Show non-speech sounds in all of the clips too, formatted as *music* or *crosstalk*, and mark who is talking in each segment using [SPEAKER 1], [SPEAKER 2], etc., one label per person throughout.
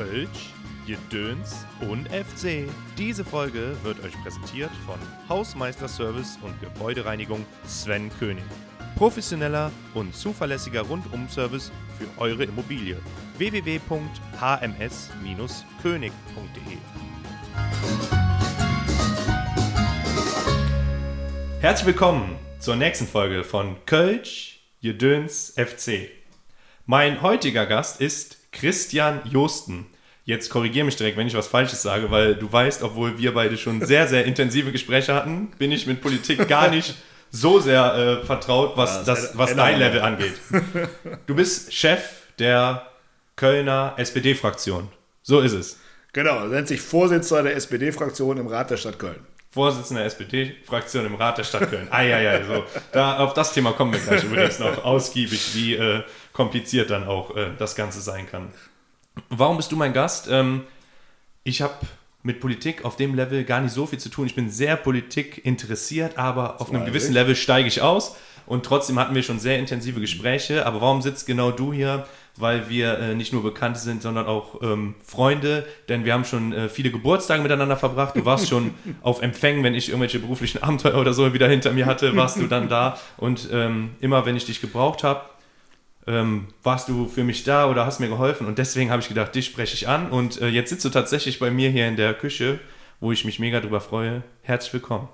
[SPEAKER 1] Kölsch, Gedöns und FC. Diese Folge wird euch präsentiert von Hausmeisterservice und Gebäudereinigung Sven König. Professioneller und zuverlässiger Rundum-Service für eure Immobilie. www.hms-könig.de Herzlich willkommen zur nächsten Folge von Kölsch, Gedöns FC. Mein heutiger Gast ist Christian Josten. Jetzt korrigiere mich direkt, wenn ich was Falsches sage, weil du weißt, obwohl wir beide schon *laughs* sehr, sehr intensive Gespräche hatten, bin ich mit Politik gar nicht so sehr äh, vertraut, was, ja, das, was dein Level angeht. Du bist Chef der Kölner SPD-Fraktion. So ist es.
[SPEAKER 2] Genau, nennt sich Vorsitzender der SPD-Fraktion im Rat der Stadt Köln.
[SPEAKER 1] Vorsitzender der SPD-Fraktion im Rat der Stadt Köln. Eieiei, so. Da, auf das Thema kommen wir gleich übrigens noch ausgiebig, wie äh, kompliziert dann auch äh, das Ganze sein kann. Warum bist du mein Gast? Ähm, ich habe mit Politik auf dem Level gar nicht so viel zu tun. Ich bin sehr Politik interessiert, aber auf einem gewissen Level steige ich aus. Und trotzdem hatten wir schon sehr intensive Gespräche. Aber warum sitzt genau du hier? Weil wir äh, nicht nur Bekannte sind, sondern auch ähm, Freunde. Denn wir haben schon äh, viele Geburtstage miteinander verbracht. Du warst schon *laughs* auf Empfängen, wenn ich irgendwelche beruflichen Abenteuer oder so wieder hinter mir hatte, warst du dann da. Und ähm, immer, wenn ich dich gebraucht habe, ähm, warst du für mich da oder hast mir geholfen. Und deswegen habe ich gedacht, dich spreche ich an. Und äh, jetzt sitzt du tatsächlich bei mir hier in der Küche, wo ich mich mega drüber freue. Herzlich willkommen.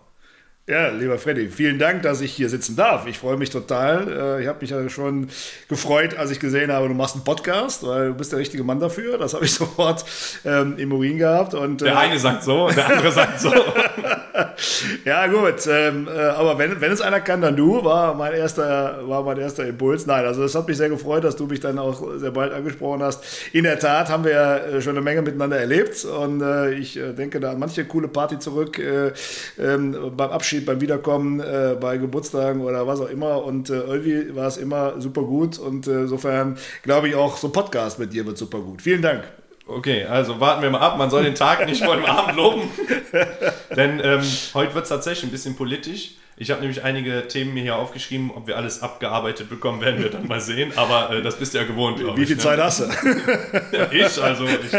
[SPEAKER 2] Ja, lieber Freddy, vielen Dank, dass ich hier sitzen darf. Ich freue mich total. Äh, ich habe mich ja schon gefreut, als ich gesehen habe, du machst einen Podcast, weil du bist der richtige Mann dafür. Das habe ich *laughs* sofort ähm, im Urin gehabt. Und,
[SPEAKER 1] der äh, eine sagt so, der andere sagt so. *laughs* *laughs*
[SPEAKER 2] ja, gut. Ähm, äh, aber wenn, wenn es einer kann, dann du, war mein, erster, war mein erster Impuls. Nein, also es hat mich sehr gefreut, dass du mich dann auch sehr bald angesprochen hast. In der Tat haben wir ja schon eine Menge miteinander erlebt und äh, ich äh, denke da an manche coole Party zurück äh, ähm, beim Abschied beim Wiederkommen, äh, bei Geburtstagen oder was auch immer. Und äh, irgendwie war es immer super gut. Und äh, insofern glaube ich auch, so ein Podcast mit dir wird super gut. Vielen Dank.
[SPEAKER 1] Okay, also warten wir mal ab. Man soll den Tag nicht vor dem *laughs* Abend loben. Denn ähm, heute wird es tatsächlich ein bisschen politisch. Ich habe nämlich einige Themen mir hier aufgeschrieben. Ob wir alles abgearbeitet bekommen, werden wir dann mal sehen. Aber äh, das bist du ja gewohnt,
[SPEAKER 2] glaube ich. Wie viel ne? Zeit hast du?
[SPEAKER 1] ja, ich, also. Ich,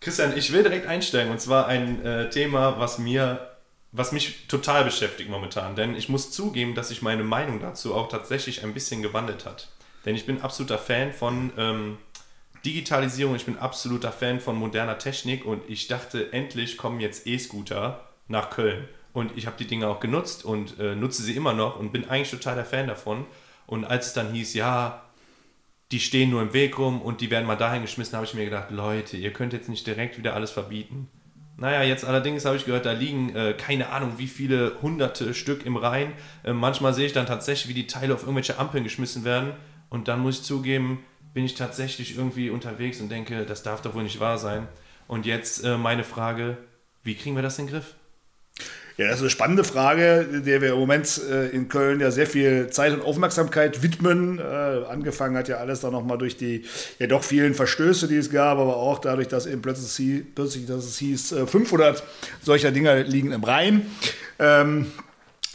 [SPEAKER 1] Christian, ich will direkt einsteigen. Und zwar ein äh, Thema, was mir was mich total beschäftigt momentan. Denn ich muss zugeben, dass sich meine Meinung dazu auch tatsächlich ein bisschen gewandelt hat. Denn ich bin absoluter Fan von ähm, Digitalisierung, ich bin absoluter Fan von moderner Technik und ich dachte, endlich kommen jetzt E-Scooter nach Köln. Und ich habe die Dinge auch genutzt und äh, nutze sie immer noch und bin eigentlich total der Fan davon. Und als es dann hieß, ja, die stehen nur im Weg rum und die werden mal dahin geschmissen, habe ich mir gedacht, Leute, ihr könnt jetzt nicht direkt wieder alles verbieten. Naja, jetzt allerdings habe ich gehört, da liegen äh, keine Ahnung wie viele hunderte Stück im Rhein. Äh, manchmal sehe ich dann tatsächlich, wie die Teile auf irgendwelche Ampeln geschmissen werden. Und dann muss ich zugeben, bin ich tatsächlich irgendwie unterwegs und denke, das darf doch wohl nicht wahr sein. Und jetzt äh, meine Frage, wie kriegen wir das in den Griff?
[SPEAKER 2] Ja, das ist eine spannende Frage, der wir im Moment äh, in Köln ja sehr viel Zeit und Aufmerksamkeit widmen. Äh, angefangen hat ja alles dann nochmal durch die ja doch vielen Verstöße, die es gab, aber auch dadurch, dass eben plötzlich, plötzlich dass es hieß, 500 äh, solcher Dinger liegen im Rhein. Ähm,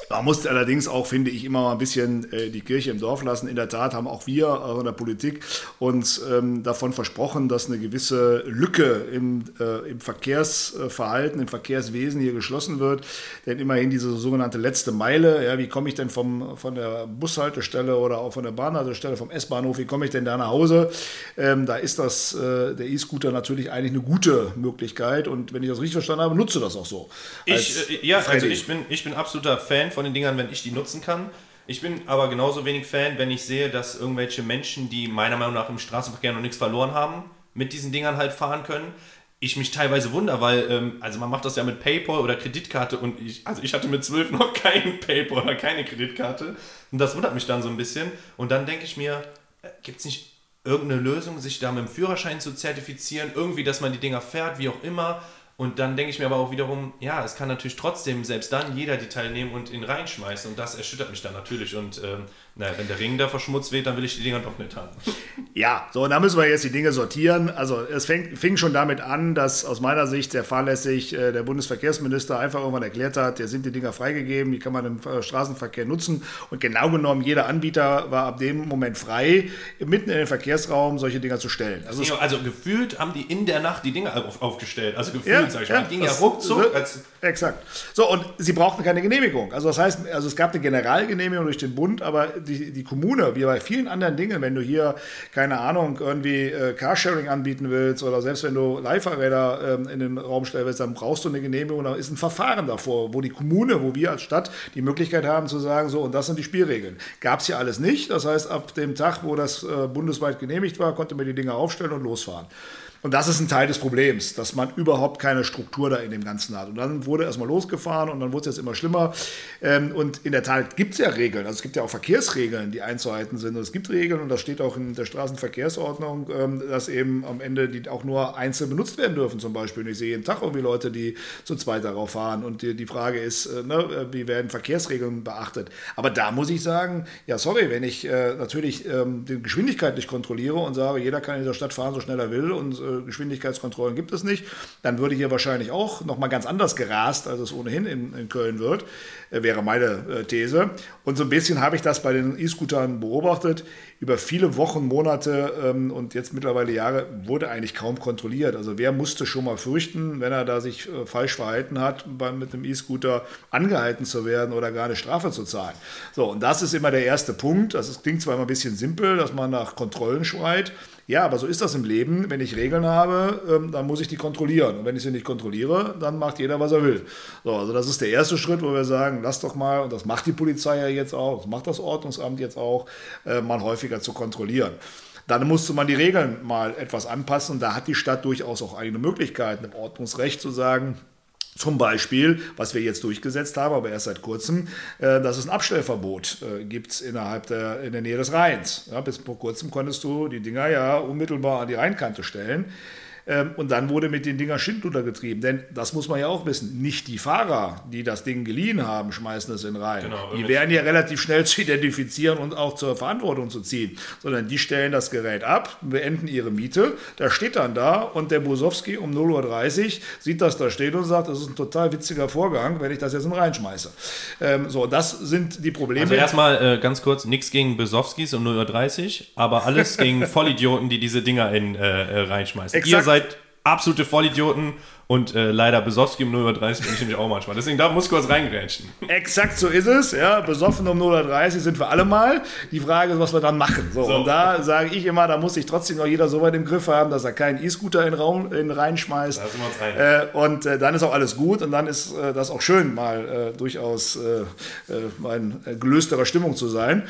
[SPEAKER 2] man muss allerdings auch, finde ich, immer mal ein bisschen äh, die Kirche im Dorf lassen. In der Tat haben auch wir äh, in der Politik uns ähm, davon versprochen, dass eine gewisse Lücke im, äh, im Verkehrsverhalten, im Verkehrswesen hier geschlossen wird. Denn immerhin diese sogenannte letzte Meile, ja, wie komme ich denn vom, von der Bushaltestelle oder auch von der Bahnhaltestelle, vom S-Bahnhof, wie komme ich denn da nach Hause? Ähm, da ist das, äh, der E-Scooter natürlich eigentlich eine gute Möglichkeit. Und wenn ich das richtig verstanden habe, nutze das auch so.
[SPEAKER 1] Ich, äh, ja, also ich bin, ich bin absoluter Fan von den Dingern, wenn ich die nutzen kann. Ich bin aber genauso wenig Fan, wenn ich sehe, dass irgendwelche Menschen, die meiner Meinung nach im Straßenverkehr noch nichts verloren haben, mit diesen Dingern halt fahren können. Ich mich teilweise wundere, weil, ähm, also man macht das ja mit PayPal oder Kreditkarte und ich, also ich hatte mit zwölf *laughs* noch kein PayPal oder keine Kreditkarte und das wundert mich dann so ein bisschen. Und dann denke ich mir, äh, gibt es nicht irgendeine Lösung, sich da mit dem Führerschein zu zertifizieren, irgendwie, dass man die Dinger fährt, wie auch immer, Und dann denke ich mir aber auch wiederum, ja, es kann natürlich trotzdem selbst dann jeder die teilnehmen und ihn reinschmeißen. Und das erschüttert mich dann natürlich. Und ähm, naja, wenn der Ring da verschmutzt wird, dann will ich die Dinger doch nicht haben.
[SPEAKER 2] Ja, so, und da müssen wir jetzt die Dinge sortieren. Also es fäng, fing schon damit an, dass aus meiner Sicht sehr fahrlässig äh, der Bundesverkehrsminister einfach irgendwann erklärt hat, hier sind die Dinger freigegeben, die kann man im äh, Straßenverkehr nutzen. Und genau genommen, jeder Anbieter war ab dem Moment frei, mitten in den Verkehrsraum solche Dinger zu stellen.
[SPEAKER 1] Also, also gefühlt haben die in der Nacht die Dinger auf, aufgestellt. Also gefühlt, ja, sag ich ja, mal. ging ja ruckzuck.
[SPEAKER 2] Als exakt. So, und sie brauchten keine Genehmigung. Also das heißt, also es gab eine Generalgenehmigung durch den Bund, aber die, die Kommune, wie bei vielen anderen Dingen, wenn du hier, keine Ahnung, irgendwie äh, Carsharing anbieten willst oder selbst wenn du Leihfahrräder ähm, in den Raum stellen willst, dann brauchst du eine Genehmigung, da ist ein Verfahren davor, wo die Kommune, wo wir als Stadt die Möglichkeit haben zu sagen, so und das sind die Spielregeln. Gab es hier alles nicht. Das heißt, ab dem Tag, wo das äh, bundesweit genehmigt war, konnte man die Dinge aufstellen und losfahren. Und das ist ein Teil des Problems, dass man überhaupt keine Struktur da in dem Ganzen hat. Und dann wurde erstmal losgefahren und dann wurde es jetzt immer schlimmer. Ähm, und in der Tat gibt es ja Regeln. Also es gibt ja auch Verkehrsregeln, die einzuhalten sind. Und es gibt Regeln und das steht auch in der Straßenverkehrsordnung, ähm, dass eben am Ende die auch nur einzeln benutzt werden dürfen zum Beispiel. Und ich sehe jeden Tag irgendwie Leute, die zu zweit darauf fahren. Und die, Frage ist, äh, ne, wie werden Verkehrsregeln beachtet? Aber da muss ich sagen, ja sorry, wenn ich äh, natürlich ähm, die Geschwindigkeit nicht kontrolliere und sage, jeder kann in dieser Stadt fahren, so schnell er will und äh, Geschwindigkeitskontrollen gibt es nicht, dann würde hier wahrscheinlich auch nochmal ganz anders gerast, als es ohnehin in, in Köln wird, äh, wäre meine äh, These. Und so ein bisschen habe ich das bei den E-Scootern beobachtet. Über viele Wochen, Monate ähm, und jetzt mittlerweile Jahre wurde eigentlich kaum kontrolliert. Also wer musste schon mal fürchten, wenn er da sich falsch verhalten hat, mit dem E-Scooter angehalten zu werden oder gar eine Strafe zu zahlen. So, und das ist immer der erste Punkt. Das klingt zwar immer ein bisschen simpel, dass man nach Kontrollen schreit. Ja, aber so ist das im Leben. Wenn ich Regeln habe, ähm, dann muss ich die kontrollieren. Und wenn ich sie nicht kontrolliere, dann macht jeder, was er will. So, also das ist der erste Schritt, wo wir sagen, lass doch mal, und das macht die Polizei ja jetzt auch, das macht das Ordnungsamt jetzt auch, äh, mal häufiger zu kontrollieren. Dann musste man die Regeln mal etwas anpassen. Und da hat die Stadt durchaus auch eigene Möglichkeiten im Ordnungsrecht zu sagen, zum Beispiel, was wir jetzt durchgesetzt haben, aber erst seit kurzem, äh, dass es ein Abstellverbot äh, gibt innerhalb der, in der Nähe des Rheins. Ja, bis vor kurzem konntest du die Dinger ja unmittelbar an die Rheinkante stellen. Ähm, und dann wurde mit den Dingern Schindluder getrieben. Denn das muss man ja auch wissen. Nicht die Fahrer, die das Ding geliehen haben, schmeißen es in rein. Genau, die werden ja relativ schnell *laughs* zu identifizieren und auch zur Verantwortung zu ziehen. Sondern die stellen das Gerät ab, beenden ihre Miete. Da steht dann da und der Busowski um 0.30 Uhr sieht das da steht und sagt, das ist ein total witziger Vorgang, wenn ich das jetzt in reinschmeiße. Ähm, so, das sind die Probleme. Also
[SPEAKER 1] erstmal äh, ganz kurz, nichts gegen Besowskis um 0.30 Uhr, aber alles *laughs* gegen Vollidioten, die diese Dinger in äh, äh reinschmeißen. Exakt. Ihr seid seid absolute Vollidioten und äh, leider Besowski um 0.30 Uhr bin ich nämlich auch manchmal. Deswegen da muss kurz reingrätschen.
[SPEAKER 2] Exakt so ist es. Ja, besoffen um 0.30 Uhr sind wir alle mal. Die Frage ist, was wir dann machen. So, so. Und da sage ich immer, da muss sich trotzdem noch jeder so weit im Griff haben, dass er keinen E-Scooter in den Raum in reinschmeißt. Rein. Äh, und äh, dann ist auch alles gut und dann ist äh, das auch schön, mal äh, durchaus äh, in gelösterer Stimmung zu sein.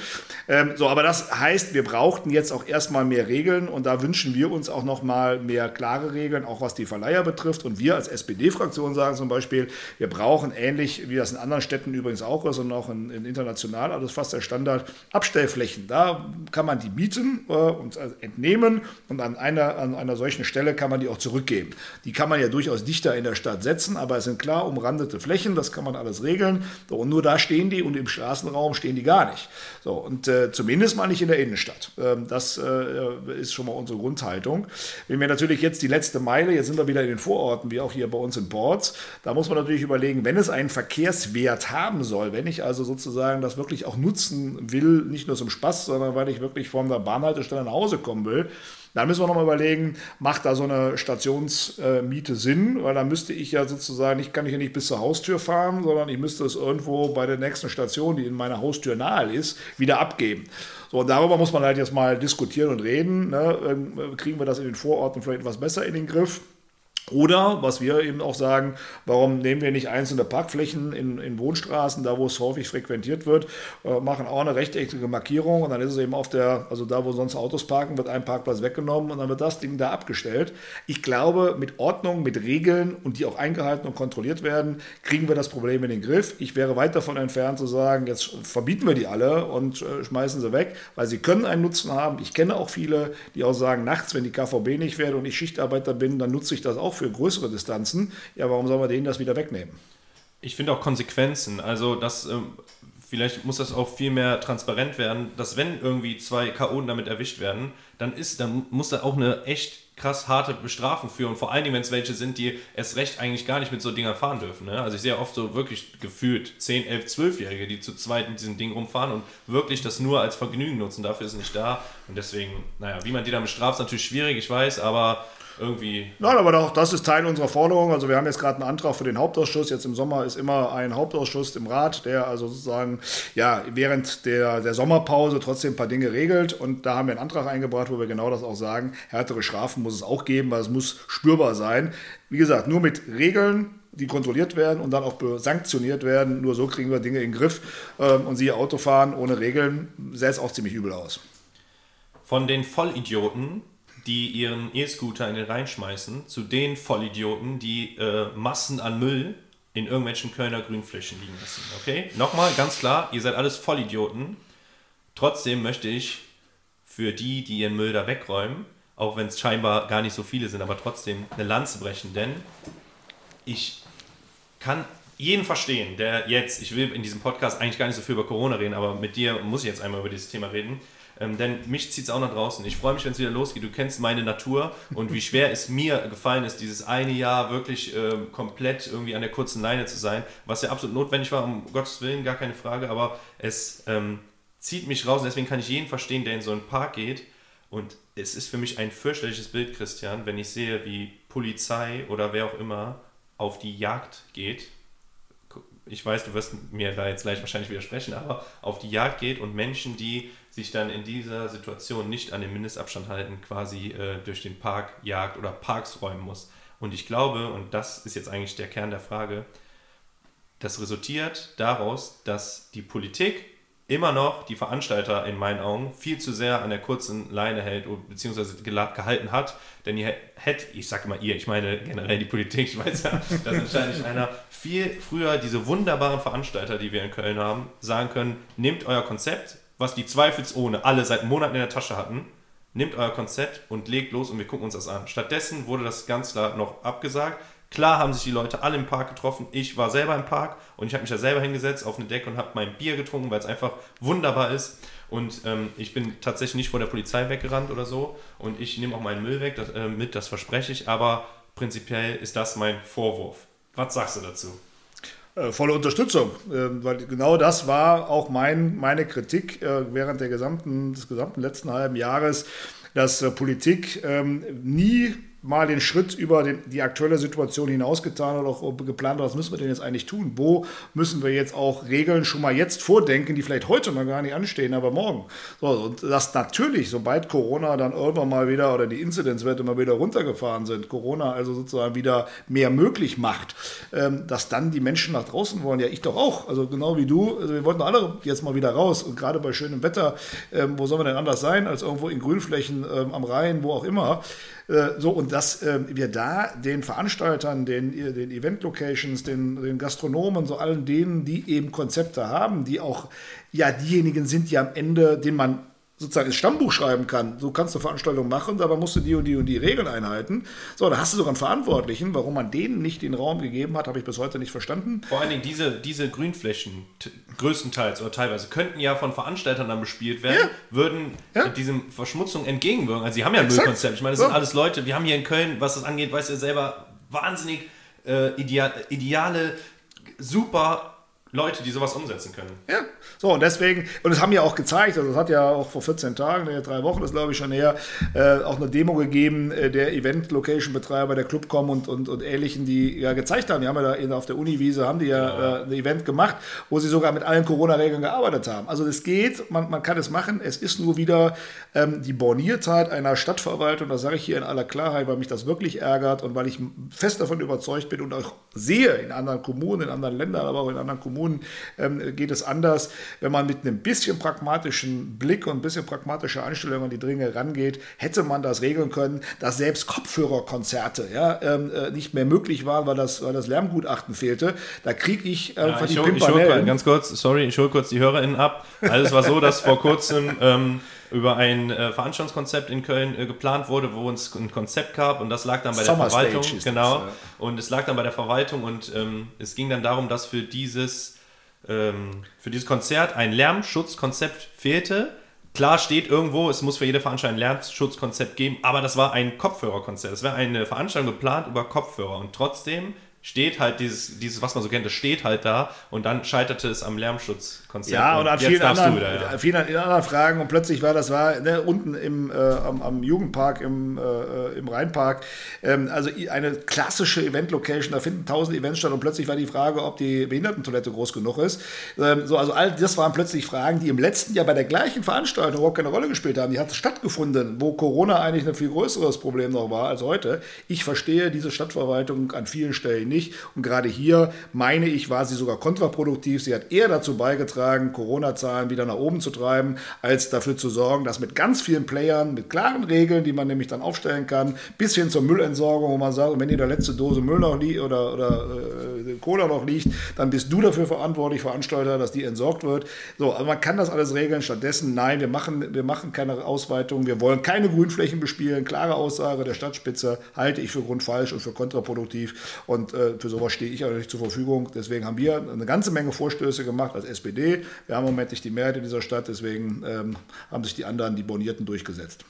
[SPEAKER 2] Ähm, so, aber das heißt, wir brauchten jetzt auch erstmal mehr Regeln und da wünschen wir uns auch noch mal mehr klare Regeln, auch was die Verleiher betrifft. Und wir wir als SPD-Fraktion sagen zum Beispiel, wir brauchen ähnlich wie das in anderen Städten übrigens auch ist und auch in, in international, also fast der Standard, Abstellflächen. Da kann man die mieten äh, und also entnehmen und an einer, an einer solchen Stelle kann man die auch zurückgeben. Die kann man ja durchaus dichter in der Stadt setzen, aber es sind klar umrandete Flächen, das kann man alles regeln. Und nur da stehen die und im Straßenraum stehen die gar nicht. So, und äh, zumindest mal nicht in der Innenstadt. Ähm, das äh, ist schon mal unsere Grundhaltung. Wenn wir natürlich jetzt die letzte Meile, jetzt sind wir wieder in den Vororten, wie auch hier bei uns in Boards. Da muss man natürlich überlegen, wenn es einen Verkehrswert haben soll, wenn ich also sozusagen das wirklich auch nutzen will, nicht nur zum Spaß, sondern weil ich wirklich von der Bahnhaltestelle nach Hause kommen will, dann müssen wir nochmal überlegen, macht da so eine Stationsmiete Sinn? Weil dann müsste ich ja sozusagen, ich kann ich ja nicht bis zur Haustür fahren, sondern ich müsste es irgendwo bei der nächsten Station, die in meiner Haustür nahe ist, wieder abgeben. So, und darüber muss man halt jetzt mal diskutieren und reden. Ne? Ähm, kriegen wir das in den Vororten vielleicht etwas besser in den Griff? Oder, was wir eben auch sagen, warum nehmen wir nicht einzelne Parkflächen in, in Wohnstraßen, da wo es häufig frequentiert wird, äh, machen auch eine rechteckige Markierung und dann ist es eben auf der, also da wo sonst Autos parken, wird ein Parkplatz weggenommen und dann wird das Ding da abgestellt. Ich glaube, mit Ordnung, mit Regeln und die auch eingehalten und kontrolliert werden, kriegen wir das Problem in den Griff. Ich wäre weit davon entfernt zu sagen, jetzt verbieten wir die alle und äh, schmeißen sie weg, weil sie können einen Nutzen haben. Ich kenne auch viele, die auch sagen, nachts, wenn die KVB nicht fährt und ich Schichtarbeiter bin, dann nutze ich das auch auch für größere Distanzen. Ja, warum soll man denen das wieder wegnehmen?
[SPEAKER 1] Ich finde auch Konsequenzen. Also, das, ähm, vielleicht muss das auch viel mehr transparent werden, dass wenn irgendwie zwei Chaoten damit erwischt werden, dann ist, dann muss da auch eine echt krass harte Bestrafung führen. Vor allen Dingen, wenn es welche sind, die erst recht eigentlich gar nicht mit so Dingern fahren dürfen. Ne? Also ich sehe oft so wirklich gefühlt 10, 11, 12-Jährige, die zu zweit mit diesem Ding rumfahren und wirklich das nur als Vergnügen nutzen. Dafür ist es nicht da. Und deswegen, naja, wie man die dann bestraft, ist natürlich schwierig, ich weiß, aber irgendwie.
[SPEAKER 2] Nein, aber auch das ist Teil unserer Forderung. Also wir haben jetzt gerade einen Antrag für den Hauptausschuss. Jetzt im Sommer ist immer ein Hauptausschuss im Rat, der also sozusagen ja während der, der Sommerpause trotzdem ein paar Dinge regelt. Und da haben wir einen Antrag eingebracht, wo wir genau das auch sagen. Härtere Strafen muss es auch geben, weil es muss spürbar sein. Wie gesagt, nur mit Regeln die kontrolliert werden und dann auch sanktioniert werden. Nur so kriegen wir Dinge in den Griff. Ähm, und siehe Autofahren ohne Regeln sähe es auch ziemlich übel aus.
[SPEAKER 1] Von den Vollidioten die ihren E-Scooter in den Rhein schmeißen, zu den Vollidioten, die äh, Massen an Müll in irgendwelchen Kölner Grünflächen liegen lassen. Okay? Nochmal ganz klar, ihr seid alles Vollidioten. Trotzdem möchte ich für die, die ihren Müll da wegräumen, auch wenn es scheinbar gar nicht so viele sind, aber trotzdem eine Lanze brechen, denn ich kann jeden verstehen, der jetzt, ich will in diesem Podcast eigentlich gar nicht so viel über Corona reden, aber mit dir muss ich jetzt einmal über dieses Thema reden, ähm, denn mich zieht es auch nach draußen. Ich freue mich, wenn es wieder losgeht. Du kennst meine Natur und wie schwer es mir gefallen ist, dieses eine Jahr wirklich äh, komplett irgendwie an der kurzen Leine zu sein, was ja absolut notwendig war, um Gottes Willen, gar keine Frage, aber es ähm, zieht mich raus deswegen kann ich jeden verstehen, der in so einen Park geht und es ist für mich ein fürchterliches Bild, Christian, wenn ich sehe, wie Polizei oder wer auch immer auf die Jagd geht. Ich weiß, du wirst mir da jetzt gleich wahrscheinlich widersprechen, aber auf die Jagd geht und Menschen, die sich dann in dieser Situation nicht an den Mindestabstand halten, quasi äh, durch den Park jagt oder Parks räumen muss. Und ich glaube, und das ist jetzt eigentlich der Kern der Frage, das resultiert daraus, dass die Politik immer noch die Veranstalter in meinen Augen viel zu sehr an der kurzen Leine hält beziehungsweise gehalten hat. Denn ihr hätte, ich sage mal ihr, ich meine generell die Politik, ich weiß ja, dass wahrscheinlich einer viel früher diese wunderbaren Veranstalter, die wir in Köln haben, sagen können, nehmt euer Konzept, was die zweifelsohne alle seit Monaten in der Tasche hatten, nehmt euer Konzept und legt los und wir gucken uns das an. Stattdessen wurde das ganz klar noch abgesagt. Klar haben sich die Leute alle im Park getroffen. Ich war selber im Park und ich habe mich da selber hingesetzt auf eine Decke und habe mein Bier getrunken, weil es einfach wunderbar ist. Und ähm, ich bin tatsächlich nicht vor der Polizei weggerannt oder so. Und ich nehme auch meinen Müll weg das, äh, mit, das verspreche ich. Aber prinzipiell ist das mein Vorwurf. Was sagst du dazu?
[SPEAKER 2] Äh, volle Unterstützung, äh, weil genau das war auch mein, meine Kritik äh, während der gesamten, des gesamten letzten halben Jahres, dass Politik ähm, nie mal den Schritt über den, die aktuelle Situation hinausgetan oder auch geplant, was müssen wir denn jetzt eigentlich tun? Wo müssen wir jetzt auch Regeln schon mal jetzt vordenken, die vielleicht heute noch gar nicht anstehen, aber morgen? So, und das natürlich, sobald Corona dann irgendwann mal wieder oder die Inzidenzwerte mal wieder runtergefahren sind, Corona also sozusagen wieder mehr möglich macht, ähm, dass dann die Menschen nach draußen wollen. Ja, ich doch auch. Also genau wie du. Also wir wollten alle jetzt mal wieder raus und gerade bei schönem Wetter, ähm, wo soll man denn anders sein als irgendwo in Grünflächen ähm, am Rhein, wo auch immer. Äh, so, und dass äh, wir da den Veranstaltern, den, den Event-Locations, den, den Gastronomen, so allen denen, die eben Konzepte haben, die auch ja diejenigen sind, die am Ende, den man sozusagen ins Stammbuch schreiben kann. So kannst du Veranstaltungen machen, aber musst du die und die und die Regeln einhalten. So, da hast du sogar einen Verantwortlichen. Warum man denen nicht den Raum gegeben hat, habe ich bis heute nicht verstanden.
[SPEAKER 1] Vor allen Dingen diese, diese Grünflächen, größtenteils oder teilweise, könnten ja von Veranstaltern dann bespielt werden, ja. würden ja. diesem Verschmutzung entgegenwirken. Also sie haben ja ein Müllkonzept. Ich meine, das so. sind alles Leute, wir haben hier in Köln, was das angeht, weißt du selber, wahnsinnig äh, ideal, ideale, super Leute, die sowas umsetzen können.
[SPEAKER 2] Ja, so und deswegen, und es haben ja auch gezeigt, also es hat ja auch vor 14 Tagen, drei Wochen ist glaube ich schon her, äh, auch eine Demo gegeben äh, der Event-Location-Betreiber, der Clubcom und, und, und Ähnlichen, die ja gezeigt haben, die haben ja da in, auf der Uniwiese, haben die ja, ja. Äh, ein Event gemacht, wo sie sogar mit allen Corona-Regeln gearbeitet haben. Also es geht, man, man kann es machen, es ist nur wieder ähm, die Borniertheit einer Stadtverwaltung, das sage ich hier in aller Klarheit, weil mich das wirklich ärgert und weil ich fest davon überzeugt bin und auch sehe in anderen Kommunen, in anderen Ländern, aber auch in anderen Kommunen, Kommunen ähm, geht es anders. Wenn man mit einem bisschen pragmatischen Blick und ein bisschen pragmatischer Einstellung an die Dinge rangeht, hätte man das regeln können, dass selbst Kopfhörerkonzerte ja, ähm, äh, nicht mehr möglich waren, weil das, weil das Lärmgutachten fehlte. Da kriege ich
[SPEAKER 1] einfach ja, ich die hol, ich hol, Ganz kurz, sorry, ich hole kurz die HörerInnen ab. Also es war so, dass vor kurzem ähm, über ein äh, Veranstaltungskonzept in Köln äh, geplant wurde, wo uns ein Konzept gab und das lag dann bei Summer der Verwaltung. genau. Das, ja. Und es lag dann bei der Verwaltung und ähm, es ging dann darum, dass für dieses, ähm, für dieses Konzert ein Lärmschutzkonzept fehlte. Klar steht irgendwo, es muss für jede Veranstaltung ein Lärmschutzkonzept geben, aber das war ein Kopfhörerkonzert. Es wäre eine Veranstaltung geplant über Kopfhörer und trotzdem steht halt dieses, dieses, was man so kennt, das steht halt da und dann scheiterte es am Lärmschutzkonzept.
[SPEAKER 2] Ja, und an vielen anderen, wieder, ja. vielen anderen Fragen und plötzlich war das war ne, unten im, äh, am, am, Jugendpark im, äh, im Rheinpark, ähm, also eine klassische Event-Location, da finden tausend Events statt und plötzlich war die Frage, ob die Behindertentoilette groß genug ist. Ähm, so, also all das waren plötzlich Fragen, die im letzten Jahr bei der gleichen Veranstaltung überhaupt keine Rolle gespielt haben. Die hat stattgefunden, wo Corona eigentlich ein viel größeres Problem noch war als heute. Ich verstehe diese Stadtverwaltung an vielen Stellen nicht. Und gerade hier, meine ich, war sie sogar kontraproduktiv. Sie hat eher dazu beigetragen, Corona-Zahlen wieder nach oben zu treiben, als dafür zu sorgen, dass mit ganz vielen Playern, mit klaren Regeln, die man nämlich dann aufstellen kann, bis hin zur Müllentsorgung, wo man sagt, wenn dir der letzte Dose Müll noch liegt oder, oder äh, Cola noch liegt, dann bist du dafür verantwortlich, Veranstalter, dass die entsorgt wird. So, also man kann das alles regeln. Stattdessen, nein, wir machen, wir machen keine Ausweitung. Wir wollen keine Grünflächen bespielen. Klare Aussage der Stadtspitze halte ich für grundfalsch und für kontraproduktiv. Und äh, für sowas stehe ich auch nicht zur Verfügung. Deswegen haben wir eine ganze Menge Vorstöße gemacht als SPD. Wir haben im Moment nicht die Mehrheit in dieser Stadt, deswegen ähm, haben sich die anderen, die Bonierten, durchgesetzt.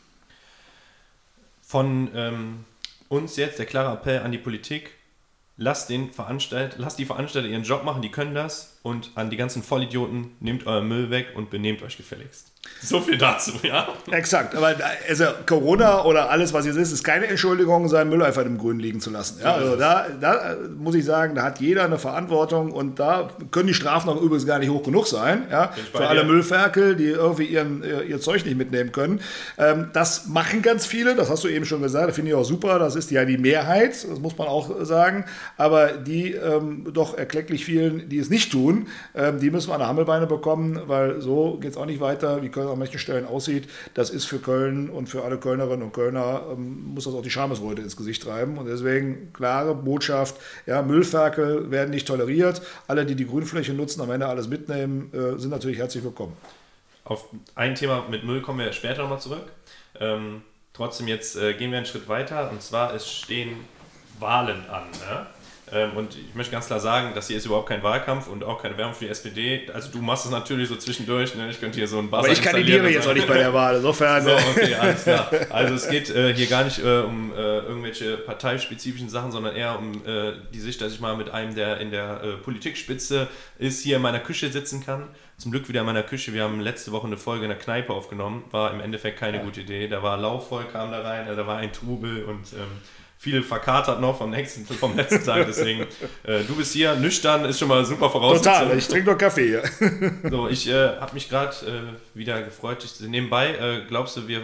[SPEAKER 1] Von ähm, uns jetzt der klare Appell an die Politik, lasst, den Veranstalt, lasst die Veranstalter ihren Job machen, die können das. Und an die ganzen Vollidioten, nehmt euren Müll weg und benehmt euch gefälligst. So viel dazu, ja.
[SPEAKER 2] Exakt, aber also Corona oder alles, was jetzt ist, ist keine Entschuldigung, seinen Müll einfach im Grün liegen zu lassen. Ja, also da, da muss ich sagen, da hat jeder eine Verantwortung und da können die Strafen auch übrigens gar nicht hoch genug sein, ja, für alle Müllferkel, die irgendwie ihren, ihr Zeug nicht mitnehmen können. Ähm, das machen ganz viele, das hast du eben schon gesagt, das finde ich auch super, das ist ja die Mehrheit, das muss man auch sagen, aber die ähm, doch erklecklich vielen, die es nicht tun, ähm, die müssen wir an der Hammelbeine bekommen, weil so geht es auch nicht weiter, wie Köln an manchen Stellen aussieht, das ist für Köln und für alle Kölnerinnen und Kölner, ähm, muss das auch die Schamesröte ins Gesicht treiben. Und deswegen klare Botschaft, ja, Müllferkel werden nicht toleriert. Alle, die die Grünfläche nutzen, am Ende alles mitnehmen, äh, sind natürlich herzlich willkommen.
[SPEAKER 1] Auf ein Thema mit Müll kommen wir später nochmal zurück. Ähm, trotzdem, jetzt äh, gehen wir einen Schritt weiter. Und zwar, es stehen Wahlen an. Ne? Ähm, und ich möchte ganz klar sagen, das hier ist überhaupt kein Wahlkampf und auch keine Werbung für die SPD. Also du machst es natürlich so zwischendurch. Ne? Ich könnte hier so ein
[SPEAKER 2] Buzzer Aber ich kandidiere jetzt auch nicht bei der Wahl, *laughs* insofern. So, okay,
[SPEAKER 1] alles klar. Also es geht äh, hier gar nicht äh, um äh, irgendwelche parteispezifischen Sachen, sondern eher um äh, die Sicht, dass ich mal mit einem, der in der äh, Politikspitze ist, hier in meiner Küche sitzen kann. Zum Glück wieder in meiner Küche. Wir haben letzte Woche eine Folge in der Kneipe aufgenommen. War im Endeffekt keine ja. gute Idee. Da war laufvoll, kam da rein, da war ein Trubel und... Ähm, viel verkatert noch vom, nächsten, vom letzten Tag. Deswegen, äh, du bist hier nüchtern, ist schon mal super Voraussetzung.
[SPEAKER 2] Total, ich trinke noch Kaffee hier. *laughs*
[SPEAKER 1] so, ich äh, habe mich gerade äh, wieder gefreut. Ich, nebenbei, äh, glaubst du, wir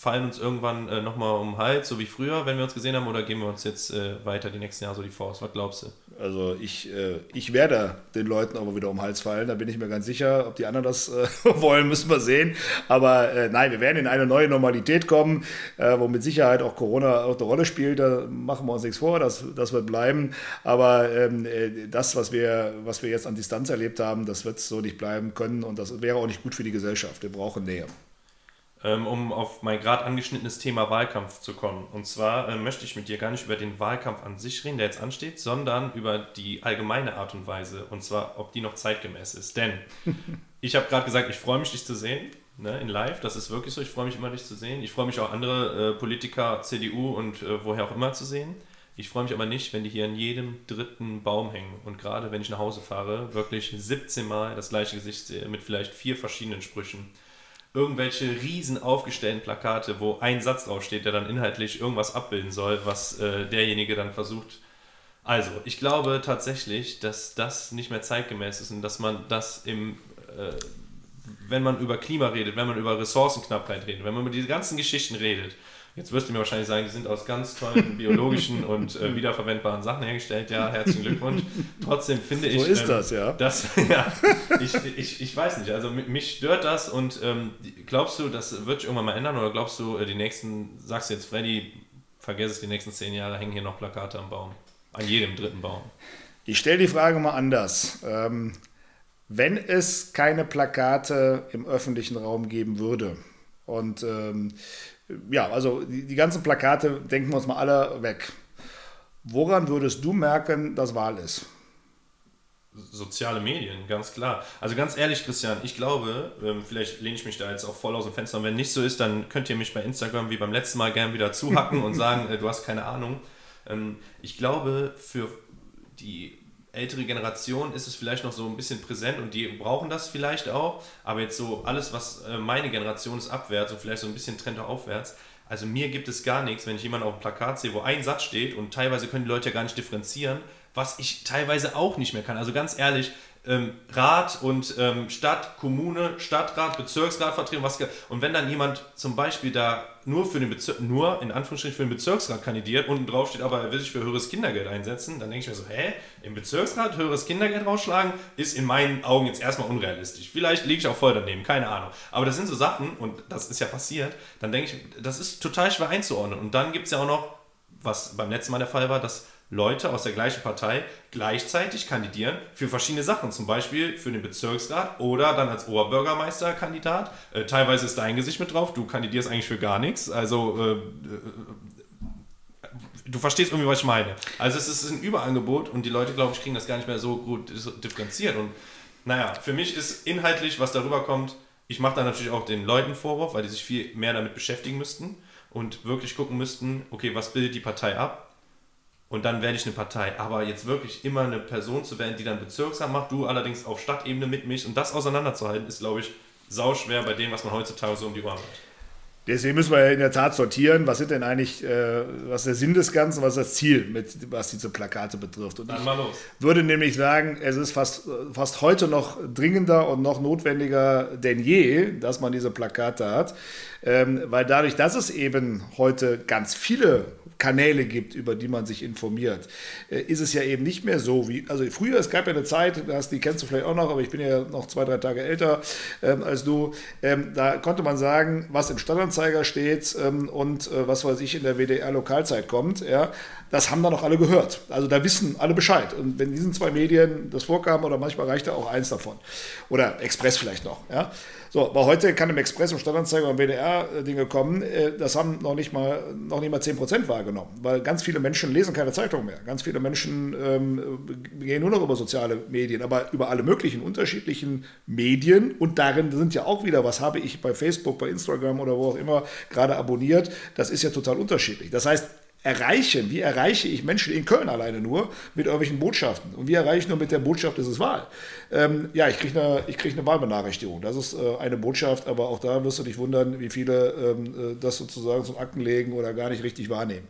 [SPEAKER 1] fallen uns irgendwann äh, nochmal um den Hals, so wie früher, wenn wir uns gesehen haben, oder geben wir uns jetzt äh, weiter die nächsten Jahre so die Faust? Was glaubst du?
[SPEAKER 2] Also ich, äh, ich werde den Leuten aber wieder um den Hals fallen, da bin ich mir ganz sicher. Ob die anderen das äh, *laughs* wollen, müssen wir sehen. Aber äh, nein, wir werden in eine neue Normalität kommen, äh, wo mit Sicherheit auch Corona auch eine Rolle spielt. Da machen wir uns nichts vor, das, das wird bleiben. Aber ähm, äh, das, was wir, was wir jetzt an Distanz erlebt haben, das wird so nicht bleiben können und das wäre auch nicht gut für die Gesellschaft. Wir brauchen Nähe.
[SPEAKER 1] Ähm, um auf mein gerade angeschnittenes Thema Wahlkampf zu kommen. Und zwar äh, möchte ich mit dir gar nicht über den Wahlkampf an sich reden, der jetzt ansteht, sondern über die allgemeine Art und Weise. Und zwar, ob die noch zeitgemäß ist. Denn *laughs* ich habe gerade gesagt, ich freue mich, dich zu sehen. Ne, in live, das ist wirklich so. Ich freue mich immer, dich zu sehen. Ich freue mich auch, andere äh, Politiker, CDU und äh, woher auch immer zu sehen. Ich freue mich aber nicht, wenn die hier in jedem dritten Baum hängen. Und gerade wenn ich nach Hause fahre, wirklich 17 Mal das gleiche Gesicht sehe, mit vielleicht vier verschiedenen Sprüchen irgendwelche riesen aufgestellten Plakate, wo ein Satz draufsteht, der dann inhaltlich irgendwas abbilden soll, was äh, derjenige dann versucht. Also, ich glaube tatsächlich, dass das nicht mehr zeitgemäß ist und dass man das im, äh, wenn man über Klima redet, wenn man über Ressourcenknappheit redet, wenn man über diese ganzen Geschichten redet, Jetzt wirst du mir wahrscheinlich sagen, die sind aus ganz tollen *laughs* biologischen und äh, wiederverwendbaren Sachen hergestellt. Ja, herzlichen Glückwunsch. Trotzdem finde ich.
[SPEAKER 2] So ist ähm, das, ja.
[SPEAKER 1] Das, *laughs* ja ich, ich, ich weiß nicht. Also mich stört das und ähm, glaubst du, das wird sich irgendwann mal ändern oder glaubst du, äh, die nächsten, sagst du jetzt, Freddy, vergess es, die nächsten zehn Jahre hängen hier noch Plakate am Baum? An jedem dritten Baum.
[SPEAKER 2] Ich stelle die Frage mal anders. Ähm, wenn es keine Plakate im öffentlichen Raum geben würde, Und ähm, ja, also die, die ganzen Plakate denken wir uns mal alle weg. Woran würdest du merken, dass Wahl ist?
[SPEAKER 1] Soziale Medien, ganz klar. Also ganz ehrlich, Christian, ich glaube, ähm, vielleicht lehne ich mich da jetzt auch voll aus dem Fenster und wenn nicht so ist, dann könnt ihr mich bei Instagram wie beim letzten Mal gern wieder zuhacken und sagen, äh, du hast keine Ahnung. Ähm, ich glaube, für die ältere Generation ist es vielleicht noch so ein bisschen präsent und die brauchen das vielleicht auch, aber jetzt so alles, was äh, meine Generation ist, abwärts und vielleicht so ein bisschen Trend aufwärts, also mir gibt es gar nichts, wenn ich jemanden auf dem Plakat sehe, wo ein Satz steht und teilweise können die Leute ja gar nicht differenzieren, was ich teilweise auch nicht mehr kann. Also ganz ehrlich, ähm, Rat und ähm, Stadt, Kommune, Stadtrat, Bezirksrat vertreten. Was, und wenn dann jemand zum Beispiel da nur für den Bezirk, nur in Anführungsstrichen für den Bezirksrat kandidiert, unten drauf steht aber, er will sich für höheres Kindergeld einsetzen, dann denke ich mir so, hä, im Bezirksrat höheres Kindergeld rausschlagen, ist in meinen Augen jetzt erstmal unrealistisch. Vielleicht liege ich auch voll daneben, keine Ahnung. Aber das sind so Sachen, und das ist ja passiert, dann denke ich, das ist total schwer einzuordnen. Und dann gibt es ja auch noch, was beim letzten Mal der Fall war, dass Leute aus der gleichen Partei gleichzeitig kandidieren für verschiedene Sachen, zum Beispiel für den Bezirksrat oder dann als Oberbürgermeisterkandidat. Äh, teilweise ist dein Gesicht mit drauf, du kandidierst eigentlich für gar nichts. Also äh, äh du verstehst irgendwie, was ich meine. Also es ist ein Überangebot und die Leute, glaube ich, kriegen das gar nicht mehr so gut differenziert. Und naja, für mich ist inhaltlich, was darüber kommt, ich mache da natürlich auch den Leuten Vorwurf, weil die sich viel mehr damit beschäftigen müssten und wirklich gucken müssten, okay, was bildet die Partei ab? Und dann werde ich eine Partei. Aber jetzt wirklich immer eine Person zu werden, die dann Bezirksamt macht, du allerdings auf Stadtebene mit mich und das auseinanderzuhalten, ist, glaube ich, sauschwer bei dem, was man heutzutage so um die Ohren hat.
[SPEAKER 2] Deswegen müssen wir in der Tat sortieren, was sind denn eigentlich, äh, was ist der Sinn des Ganzen, was ist das Ziel, mit, was diese Plakate betrifft. Und
[SPEAKER 1] Dann mal los.
[SPEAKER 2] würde nämlich sagen, es ist fast, fast heute noch dringender und noch notwendiger denn je, dass man diese Plakate hat, ähm, weil dadurch, dass es eben heute ganz viele Kanäle gibt, über die man sich informiert, äh, ist es ja eben nicht mehr so wie, also früher, es gab ja eine Zeit, das, die kennst du vielleicht auch noch, aber ich bin ja noch zwei, drei Tage älter ähm, als du, ähm, da konnte man sagen, was im Stadtanzeiger steht ähm, und äh, was weiß ich in der WDR-Lokalzeit kommt, ja, das haben dann auch alle gehört. Also da wissen alle Bescheid. Und wenn diesen zwei Medien das vorkam, oder manchmal reicht ja auch eins davon. Oder Express vielleicht noch, ja. So, aber heute kann im Express, im Stadtanzeiger und WDR äh, Dinge kommen, äh, das haben noch nicht mal, noch nicht mal 10% wahrgenommen, weil ganz viele Menschen lesen keine Zeitung mehr. Ganz viele Menschen ähm, gehen nur noch über soziale Medien, aber über alle möglichen unterschiedlichen Medien und darin sind ja auch wieder, was habe ich bei Facebook, bei Instagram oder wo auch immer gerade abonniert, das ist ja total unterschiedlich. Das heißt, erreichen, wie erreiche ich Menschen in Köln alleine nur mit irgendwelchen Botschaften? Und wie erreiche ich nur mit der Botschaft, ist es Wahl? Ähm, ja, ich kriege eine, krieg eine Wahlbenachrichtigung. Das ist äh, eine Botschaft, aber auch da wirst du dich wundern, wie viele ähm, äh, das sozusagen zum Akten legen oder gar nicht richtig wahrnehmen.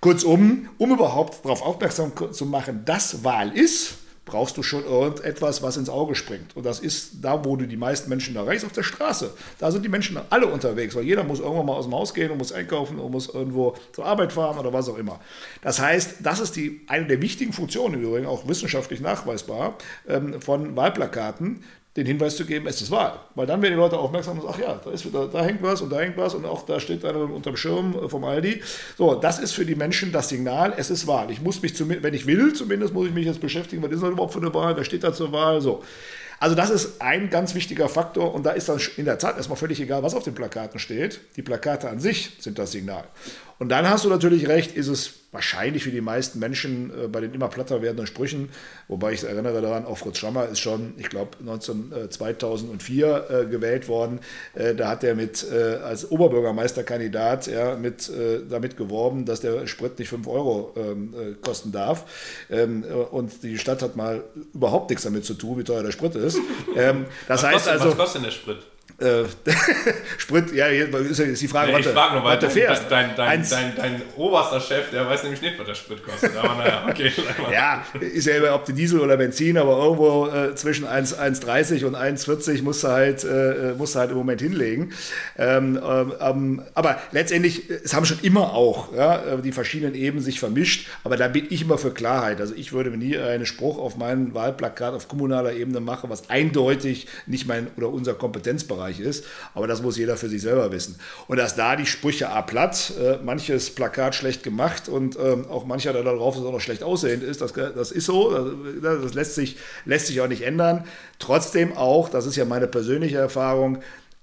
[SPEAKER 2] Kurzum, um überhaupt darauf aufmerksam zu machen, dass Wahl ist, brauchst du schon irgendetwas, was ins Auge springt. Und das ist da, wo du die meisten Menschen erreichst, auf der Straße. Da sind die Menschen alle unterwegs, weil jeder muss irgendwann mal aus dem Haus gehen und muss einkaufen und muss irgendwo zur Arbeit fahren oder was auch immer. Das heißt, das ist die, eine der wichtigen Funktionen im auch wissenschaftlich nachweisbar, ähm, von Wahlplakaten, den Hinweis zu geben, es ist Wahl. Weil dann werden die Leute aufmerksam und sagen, ach ja, da, ist wieder, da hängt was und da hängt was und auch da steht einer unterm Schirm vom Aldi. So, das ist für die Menschen das Signal, es ist Wahl. Ich muss mich, zumindest, wenn ich will, zumindest muss ich mich jetzt beschäftigen, was ist das überhaupt für eine Wahl, wer steht da zur Wahl, so. Also das ist ein ganz wichtiger Faktor und da ist dann in der Tat erstmal völlig egal, was auf den Plakaten steht. Die Plakate an sich sind das Signal. Und dann hast du natürlich recht, ist es wahrscheinlich für die meisten Menschen äh, bei den immer platter werdenden Sprüchen, wobei ich erinnere daran, auch Fritz Schrammer ist schon, ich glaube, 2004 äh, gewählt worden. Äh, da hat er mit äh, als Oberbürgermeisterkandidat ja, mit, äh, damit geworben, dass der Sprit nicht 5 Euro ähm, äh, kosten darf. Ähm, und die Stadt hat mal überhaupt nichts damit zu tun, wie teuer der Sprit ist. Ähm, das was heißt
[SPEAKER 1] kostet,
[SPEAKER 2] also.
[SPEAKER 1] Was kostet denn der Sprit?
[SPEAKER 2] Äh, *laughs* Sprit, ja, ist, ist die Frage,
[SPEAKER 1] nee, ich frage nur, weil du fährst. Dein, dein, dein, dein, oberster Chef, der weiß nämlich nicht, was der Sprit kostet. Aber naja, okay. *laughs*
[SPEAKER 2] ja, ist ja immer, ob die Diesel oder Benzin, aber irgendwo äh, zwischen 1,30 und 1,40 musst du halt, äh, musst du halt im Moment hinlegen. Ähm, ähm, aber letztendlich, es haben schon immer auch ja, die verschiedenen Ebenen sich vermischt, aber da bin ich immer für Klarheit. Also ich würde mir nie einen Spruch auf meinen Wahlplakat auf kommunaler Ebene machen, was eindeutig nicht mein oder unser Kompetenzbereich Bereich ist. Aber das muss jeder für sich selber wissen. Und dass da die Sprüche A platt, äh, manches Plakat schlecht gemacht und ähm, auch mancher, der darauf auch noch schlecht aussehend ist, das, das ist so. Das, das lässt, sich, lässt sich auch nicht ändern. Trotzdem auch, das ist ja meine persönliche Erfahrung,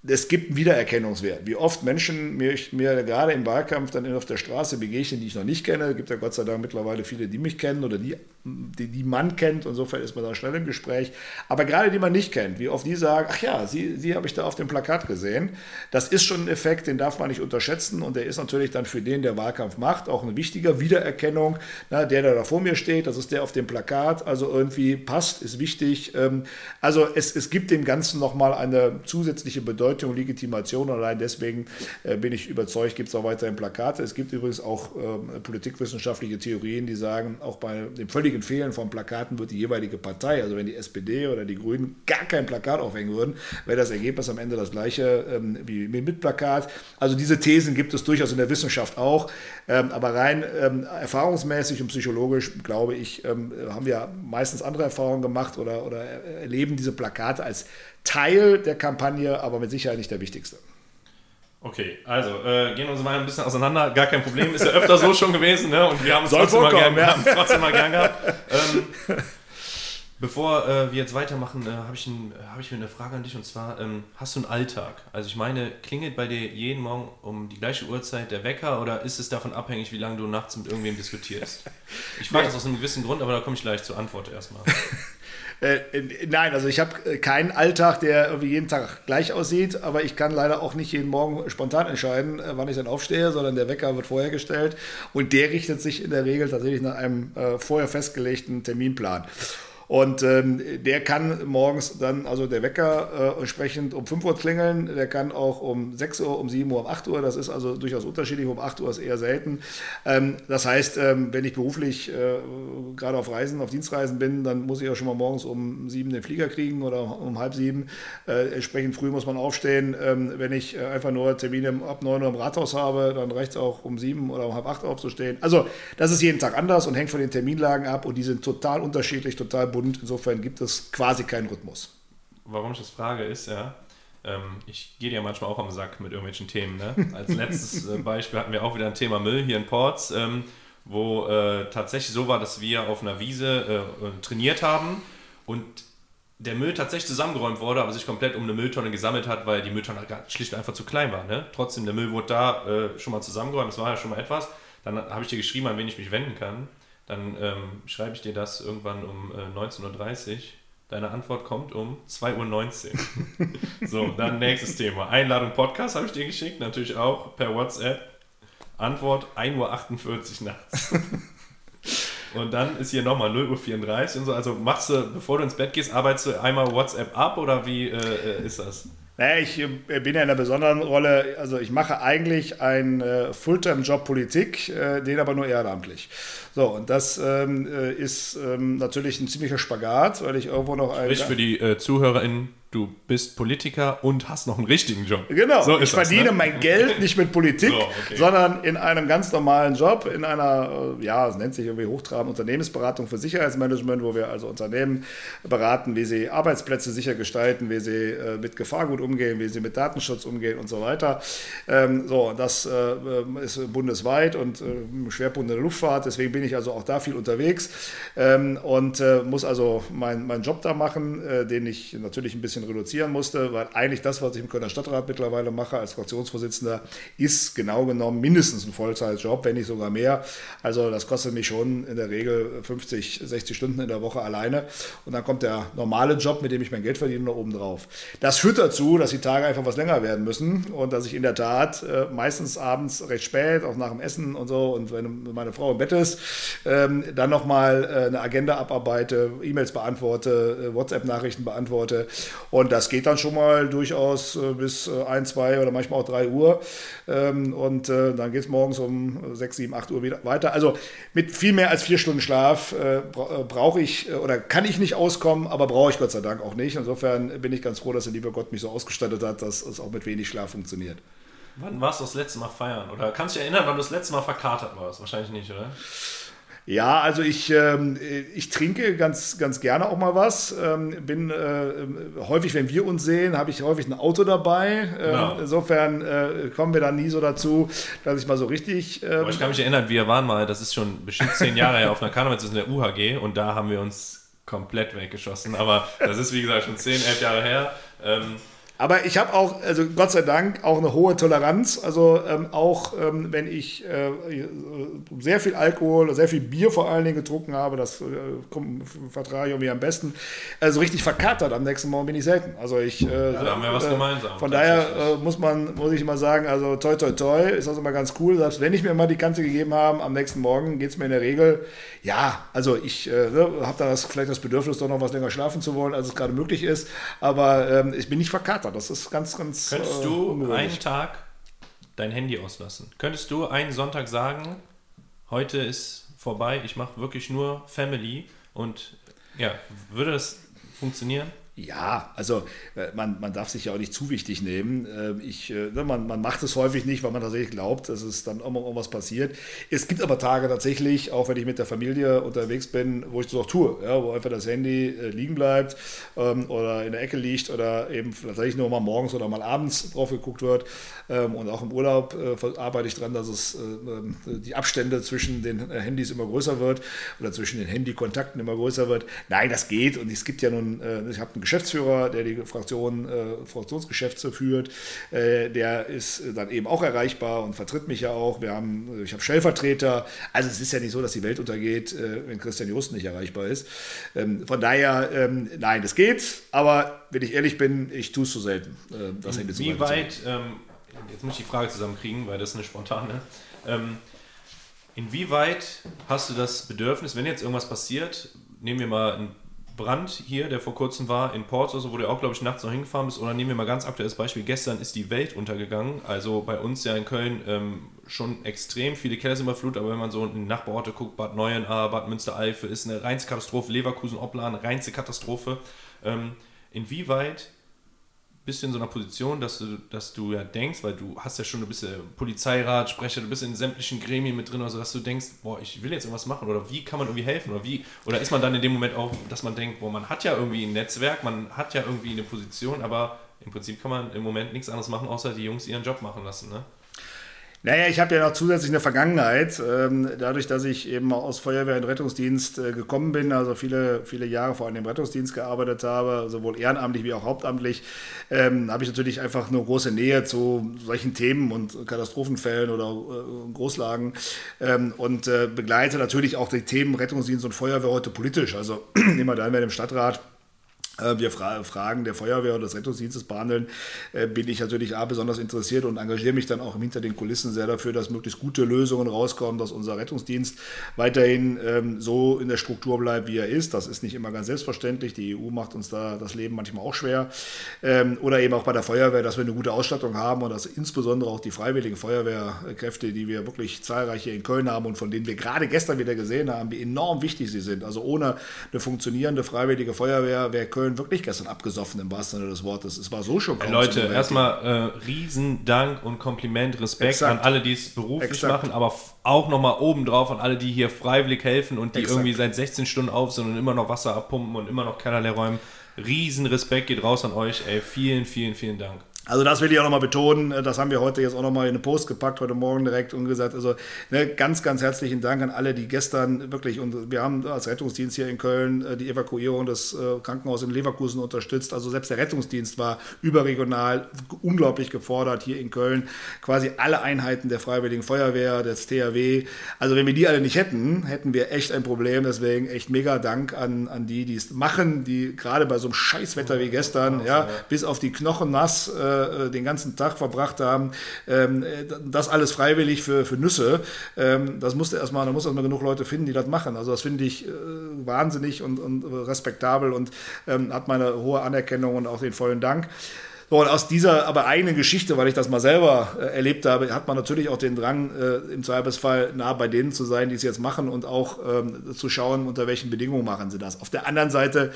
[SPEAKER 2] es gibt einen Wiedererkennungswert. Wie oft Menschen mir, mir gerade im Wahlkampf dann auf der Straße begegnen, die ich noch nicht kenne. Es gibt ja Gott sei Dank mittlerweile viele, die mich kennen oder die, die, die man kennt. Insofern ist man da schnell im Gespräch. Aber gerade die man nicht kennt, wie oft die sagen, ach ja, sie, sie habe ich da auf dem Plakat gesehen. Das ist schon ein Effekt, den darf man nicht unterschätzen. Und der ist natürlich dann für den, der Wahlkampf macht, auch eine wichtige Wiedererkennung. Na, der, der da vor mir steht, das ist der auf dem Plakat. Also irgendwie passt, ist wichtig. Ähm, also es, es gibt dem Ganzen nochmal eine zusätzliche Bedeutung Bedeutung, Legitimation. Allein deswegen äh, bin ich überzeugt, gibt es auch weiterhin Plakate. Es gibt übrigens auch äh, politikwissenschaftliche Theorien, die sagen, auch bei dem völligen Fehlen von Plakaten wird die jeweilige Partei, also wenn die SPD oder die Grünen gar kein Plakat aufhängen würden, wäre das Ergebnis am Ende das gleiche ähm, wie mit Plakat. Also diese Thesen gibt es durchaus in der Wissenschaft auch. Ähm, aber rein ähm, erfahrungsmäßig und psychologisch, glaube ich, ähm, haben wir meistens andere Erfahrungen gemacht oder, oder erleben diese Plakate als Teil der Kampagne, aber mit Sicherheit nicht der wichtigste.
[SPEAKER 1] Okay, also äh, gehen wir uns mal ein bisschen auseinander. Gar kein Problem, ist ja öfter so schon gewesen, ne? Und wir haben es trotzdem, mal gern, ja. trotzdem mal gern gehabt. Ähm, bevor äh, wir jetzt weitermachen, äh, habe ich, ein, hab ich eine Frage an dich und zwar: ähm, Hast du einen Alltag? Also, ich meine, klingelt bei dir jeden Morgen um die gleiche Uhrzeit der Wecker oder ist es davon abhängig, wie lange du nachts mit irgendwem diskutierst? Ich frage das aus einem gewissen Grund, aber da komme ich gleich zur Antwort erstmal. *laughs*
[SPEAKER 2] Äh, nein, also ich habe äh, keinen Alltag, der irgendwie jeden Tag gleich aussieht, aber ich kann leider auch nicht jeden Morgen spontan entscheiden, äh, wann ich dann aufstehe, sondern der Wecker wird vorher gestellt und der richtet sich in der Regel tatsächlich nach einem äh, vorher festgelegten Terminplan. Und ähm, der kann morgens dann, also der Wecker äh, entsprechend um 5 Uhr klingeln, der kann auch um 6 Uhr, um 7 Uhr, um 8 Uhr, das ist also durchaus unterschiedlich, um 8 Uhr ist eher selten. Ähm, das heißt, ähm, wenn ich beruflich äh, gerade auf Reisen, auf Dienstreisen bin, dann muss ich auch schon mal morgens um 7 den Flieger kriegen oder um halb 7. Äh, entsprechend früh muss man aufstehen. Ähm, wenn ich äh, einfach nur Termine ab 9 Uhr im Rathaus habe, dann reicht es auch um 7 oder um halb 8 aufzustehen. Also das ist jeden Tag anders und hängt von den Terminlagen ab und die sind total unterschiedlich, total bunt. Insofern gibt es quasi keinen Rhythmus.
[SPEAKER 1] Warum ich das frage, ist ja, ähm, ich gehe dir ja manchmal auch am Sack mit irgendwelchen Themen. Ne? Als *laughs* letztes äh, Beispiel hatten wir auch wieder ein Thema Müll hier in Ports, ähm, wo äh, tatsächlich so war, dass wir auf einer Wiese äh, trainiert haben und der Müll tatsächlich zusammengeräumt wurde, aber sich komplett um eine Mülltonne gesammelt hat, weil die Mülltonne schlicht und einfach zu klein war. Ne? Trotzdem, der Müll wurde da schon mal zusammengeräumt, das war ja schon mal etwas. Dann habe ich dir geschrieben, an wen ich mich wenden kann. Dann ähm, schreibe ich dir das irgendwann um äh, 19.30 Uhr. Deine Antwort kommt um 2.19 Uhr. *laughs* so, dann nächstes Thema. Einladung Podcast habe ich dir geschickt, natürlich auch per WhatsApp. Antwort 1.48 Uhr nachts. *laughs* und dann ist hier nochmal 0.34 Uhr und so. Also machst du, bevor du ins Bett gehst, arbeitest du einmal WhatsApp ab oder wie äh, äh ist das?
[SPEAKER 2] Naja, ich äh, bin ja in einer besonderen Rolle. Also ich mache eigentlich einen äh, Fulltime-Job Politik, äh, den aber nur ehrenamtlich. So, und das ähm, äh, ist ähm, natürlich ein ziemlicher Spagat, weil ich irgendwo noch
[SPEAKER 1] ein. Sprich für die äh, ZuhörerInnen, du bist Politiker und hast noch einen richtigen Job.
[SPEAKER 2] Genau, so ich das, verdiene ne? mein Geld *laughs* nicht mit Politik, so, okay. sondern in einem ganz normalen Job, in einer, äh, ja, es nennt sich irgendwie hochtrabend Unternehmensberatung für Sicherheitsmanagement, wo wir also Unternehmen beraten, wie sie Arbeitsplätze sicher gestalten, wie sie äh, mit Gefahrgut umgehen, wie sie mit Datenschutz umgehen und so weiter. Ähm, so, das äh, ist bundesweit und äh, Schwerpunkt in der Luftfahrt, deswegen bin ich also auch da viel unterwegs ähm, und äh, muss also meinen mein Job da machen, äh, den ich natürlich ein bisschen reduzieren musste, weil eigentlich das, was ich im Kölner Stadtrat mittlerweile mache als Fraktionsvorsitzender, ist genau genommen mindestens ein Vollzeitjob, wenn nicht sogar mehr. Also das kostet mich schon in der Regel 50, 60 Stunden in der Woche alleine. Und dann kommt der normale Job, mit dem ich mein Geld verdiene, noch oben drauf. Das führt dazu, dass die Tage einfach was länger werden müssen und dass ich in der Tat äh, meistens abends recht spät, auch nach dem Essen und so, und wenn meine Frau im Bett ist, ähm, dann nochmal äh, eine Agenda abarbeite, E-Mails beantworte, äh, WhatsApp-Nachrichten beantworte und das geht dann schon mal durchaus äh, bis äh, 1, 2 oder manchmal auch 3 Uhr. Ähm, und äh, dann geht es morgens um 6, 7, 8 Uhr wieder weiter. Also mit viel mehr als vier Stunden Schlaf äh, bra äh, brauche ich oder kann ich nicht auskommen, aber brauche ich Gott sei Dank auch nicht. Insofern bin ich ganz froh, dass der liebe Gott mich so ausgestattet hat, dass es auch mit wenig Schlaf funktioniert.
[SPEAKER 1] Wann warst du das letzte Mal feiern? Oder kannst du dich erinnern, wann du das letzte Mal verkatert warst? Wahrscheinlich nicht, oder?
[SPEAKER 2] Ja, also ich, ähm, ich trinke ganz, ganz gerne auch mal was. Ähm, bin äh, häufig, wenn wir uns sehen, habe ich häufig ein Auto dabei. Ähm, ja. Insofern äh, kommen wir dann nie so dazu, dass ich mal so richtig.
[SPEAKER 1] Ähm, ich kann mich erinnern, wir waren mal, das ist schon bestimmt zehn Jahre her, auf einer Karneval in der UHG und da haben wir uns komplett weggeschossen. Aber das ist wie gesagt schon zehn, elf Jahre her.
[SPEAKER 2] Aber ich habe auch, also Gott sei Dank, auch eine hohe Toleranz. Also ähm, auch ähm, wenn ich äh, sehr viel Alkohol, sehr viel Bier vor allen Dingen getrunken habe, das äh, vertrage ich irgendwie am besten. Also richtig verkatert am nächsten Morgen bin ich selten. Also ich, äh,
[SPEAKER 1] ja, da haben wir was
[SPEAKER 2] äh,
[SPEAKER 1] gemeinsam.
[SPEAKER 2] Von daher äh, muss man, muss ich mal sagen, also toi toi toi ist das immer ganz cool. Selbst wenn ich mir mal die Kante gegeben habe, am nächsten Morgen geht es mir in der Regel, ja, also ich äh, ne, habe da das, vielleicht das Bedürfnis, doch noch was länger schlafen zu wollen, als es gerade möglich ist. Aber ähm, ich bin nicht verkatert. Das ist ganz, ganz.
[SPEAKER 1] Könntest äh, du einen Tag dein Handy auslassen? Könntest du einen Sonntag sagen, heute ist vorbei, ich mache wirklich nur Family und ja, würde das funktionieren?
[SPEAKER 2] Ja, also äh, man, man darf sich ja auch nicht zu wichtig nehmen. Ähm, ich, äh, ne, man, man macht es häufig nicht, weil man tatsächlich glaubt, dass es dann immer irgendwas passiert. Es gibt aber Tage tatsächlich, auch wenn ich mit der Familie unterwegs bin, wo ich das auch tue, ja, wo einfach das Handy äh, liegen bleibt ähm, oder in der Ecke liegt oder eben tatsächlich nur mal morgens oder mal abends drauf geguckt wird. Ähm, und auch im Urlaub äh, arbeite ich daran, dass es äh, die Abstände zwischen den Handys immer größer wird oder zwischen den Handykontakten immer größer wird. Nein, das geht und es gibt ja nun, ich habe einen Geschäftsführer, der die Fraktion, äh, Fraktionsgeschäfte führt, äh, der ist dann eben auch erreichbar und vertritt mich ja auch. Wir haben, ich habe Stellvertreter. Also es ist ja nicht so, dass die Welt untergeht, äh, wenn Christian Just nicht erreichbar ist. Ähm, von daher, ähm, nein, das geht. Aber wenn ich ehrlich bin, ich tue es zu selten.
[SPEAKER 1] Äh, Wie weit, ähm, jetzt muss ich die Frage zusammenkriegen, weil das ist eine spontane. Ähm, inwieweit hast du das Bedürfnis, wenn jetzt irgendwas passiert, nehmen wir mal ein Brand hier, der vor kurzem war in Portsmouth, wo du auch, glaube ich, nachts noch hingefahren bist. Oder nehmen wir mal ganz aktuelles Beispiel. Gestern ist die Welt untergegangen. Also bei uns ja in Köln ähm, schon extrem viele Keller sind überflutet. Aber wenn man so in Nachbarorte guckt, Bad Neuenahr, Bad Münstereifel, ist eine reinste Katastrophe. Leverkusen, Opplan, reinste Katastrophe. Ähm, inwieweit bist du in so einer Position, dass du, dass du ja denkst, weil du hast ja schon, du bist ja Polizeirat, Sprecher, du bist in sämtlichen Gremien mit drin, also dass du denkst, boah, ich will jetzt irgendwas machen oder wie kann man irgendwie helfen oder wie, oder ist man dann in dem Moment auch, dass man denkt, boah, man hat ja irgendwie ein Netzwerk, man hat ja irgendwie eine Position, aber im Prinzip kann man im Moment nichts anderes machen, außer die Jungs ihren Job machen lassen, ne?
[SPEAKER 2] Naja, ich habe ja noch zusätzlich eine Vergangenheit, ähm, dadurch, dass ich eben aus Feuerwehr und Rettungsdienst äh, gekommen bin, also viele, viele Jahre vor allem im Rettungsdienst gearbeitet habe, sowohl ehrenamtlich wie auch hauptamtlich, ähm, habe ich natürlich einfach eine große Nähe zu solchen Themen und Katastrophenfällen oder äh, Großlagen ähm, und äh, begleite natürlich auch die Themen Rettungsdienst und Feuerwehr heute politisch. Also immer dann, wenn im Stadtrat wir Fra Fragen der Feuerwehr und des Rettungsdienstes behandeln, äh, bin ich natürlich A, besonders interessiert und engagiere mich dann auch hinter den Kulissen sehr dafür, dass möglichst gute Lösungen rauskommen, dass unser Rettungsdienst weiterhin ähm, so in der Struktur bleibt, wie er ist. Das ist nicht immer ganz selbstverständlich. Die EU macht uns da das Leben manchmal auch schwer. Ähm, oder eben auch bei der Feuerwehr, dass wir eine gute Ausstattung haben und dass insbesondere auch die freiwilligen Feuerwehrkräfte, die wir wirklich zahlreich hier in Köln haben und von denen wir gerade gestern wieder gesehen haben, wie enorm wichtig sie sind. Also ohne eine funktionierende freiwillige Feuerwehr wäre Köln Köln wirklich gestern abgesoffen im wahrsten Sinne des Wortes. Es war so schon
[SPEAKER 1] Leute, erstmal äh, Riesendank und Kompliment, Respekt Exakt. an alle, die es beruflich Exakt. machen, aber auch nochmal obendrauf an alle, die hier freiwillig helfen und die Exakt. irgendwie seit 16 Stunden auf sind und immer noch Wasser abpumpen und immer noch keinerlei räumen. Riesen Respekt geht raus an euch. Ey, vielen, vielen, vielen Dank.
[SPEAKER 2] Also das will ich auch nochmal betonen. Das haben wir heute jetzt auch nochmal in eine Post gepackt, heute Morgen direkt und gesagt. Also ne, ganz, ganz herzlichen Dank an alle, die gestern wirklich, und wir haben als Rettungsdienst hier in Köln äh, die Evakuierung des äh, Krankenhauses in Leverkusen unterstützt. Also selbst der Rettungsdienst war überregional unglaublich gefordert hier in Köln. Quasi alle Einheiten der Freiwilligen Feuerwehr, des THW. Also wenn wir die alle nicht hätten, hätten wir echt ein Problem. Deswegen echt mega Dank an, an die, die es machen, die gerade bei so einem Scheißwetter wie gestern, ja, bis auf die Knochen nass, äh, äh, den ganzen Tag verbracht haben. Ähm, das alles freiwillig für, für Nüsse. Ähm, das musste erstmal, da muss erstmal genug Leute finden, die das machen. Also das finde ich äh, wahnsinnig und, und respektabel und ähm, hat meine hohe Anerkennung und auch den vollen Dank. So, und aus dieser aber eigenen Geschichte, weil ich das mal selber äh, erlebt habe, hat man natürlich auch den Drang, äh, im Zweifelsfall nah bei denen zu sein, die es jetzt machen und auch ähm, zu schauen, unter welchen Bedingungen machen sie das. Auf der anderen Seite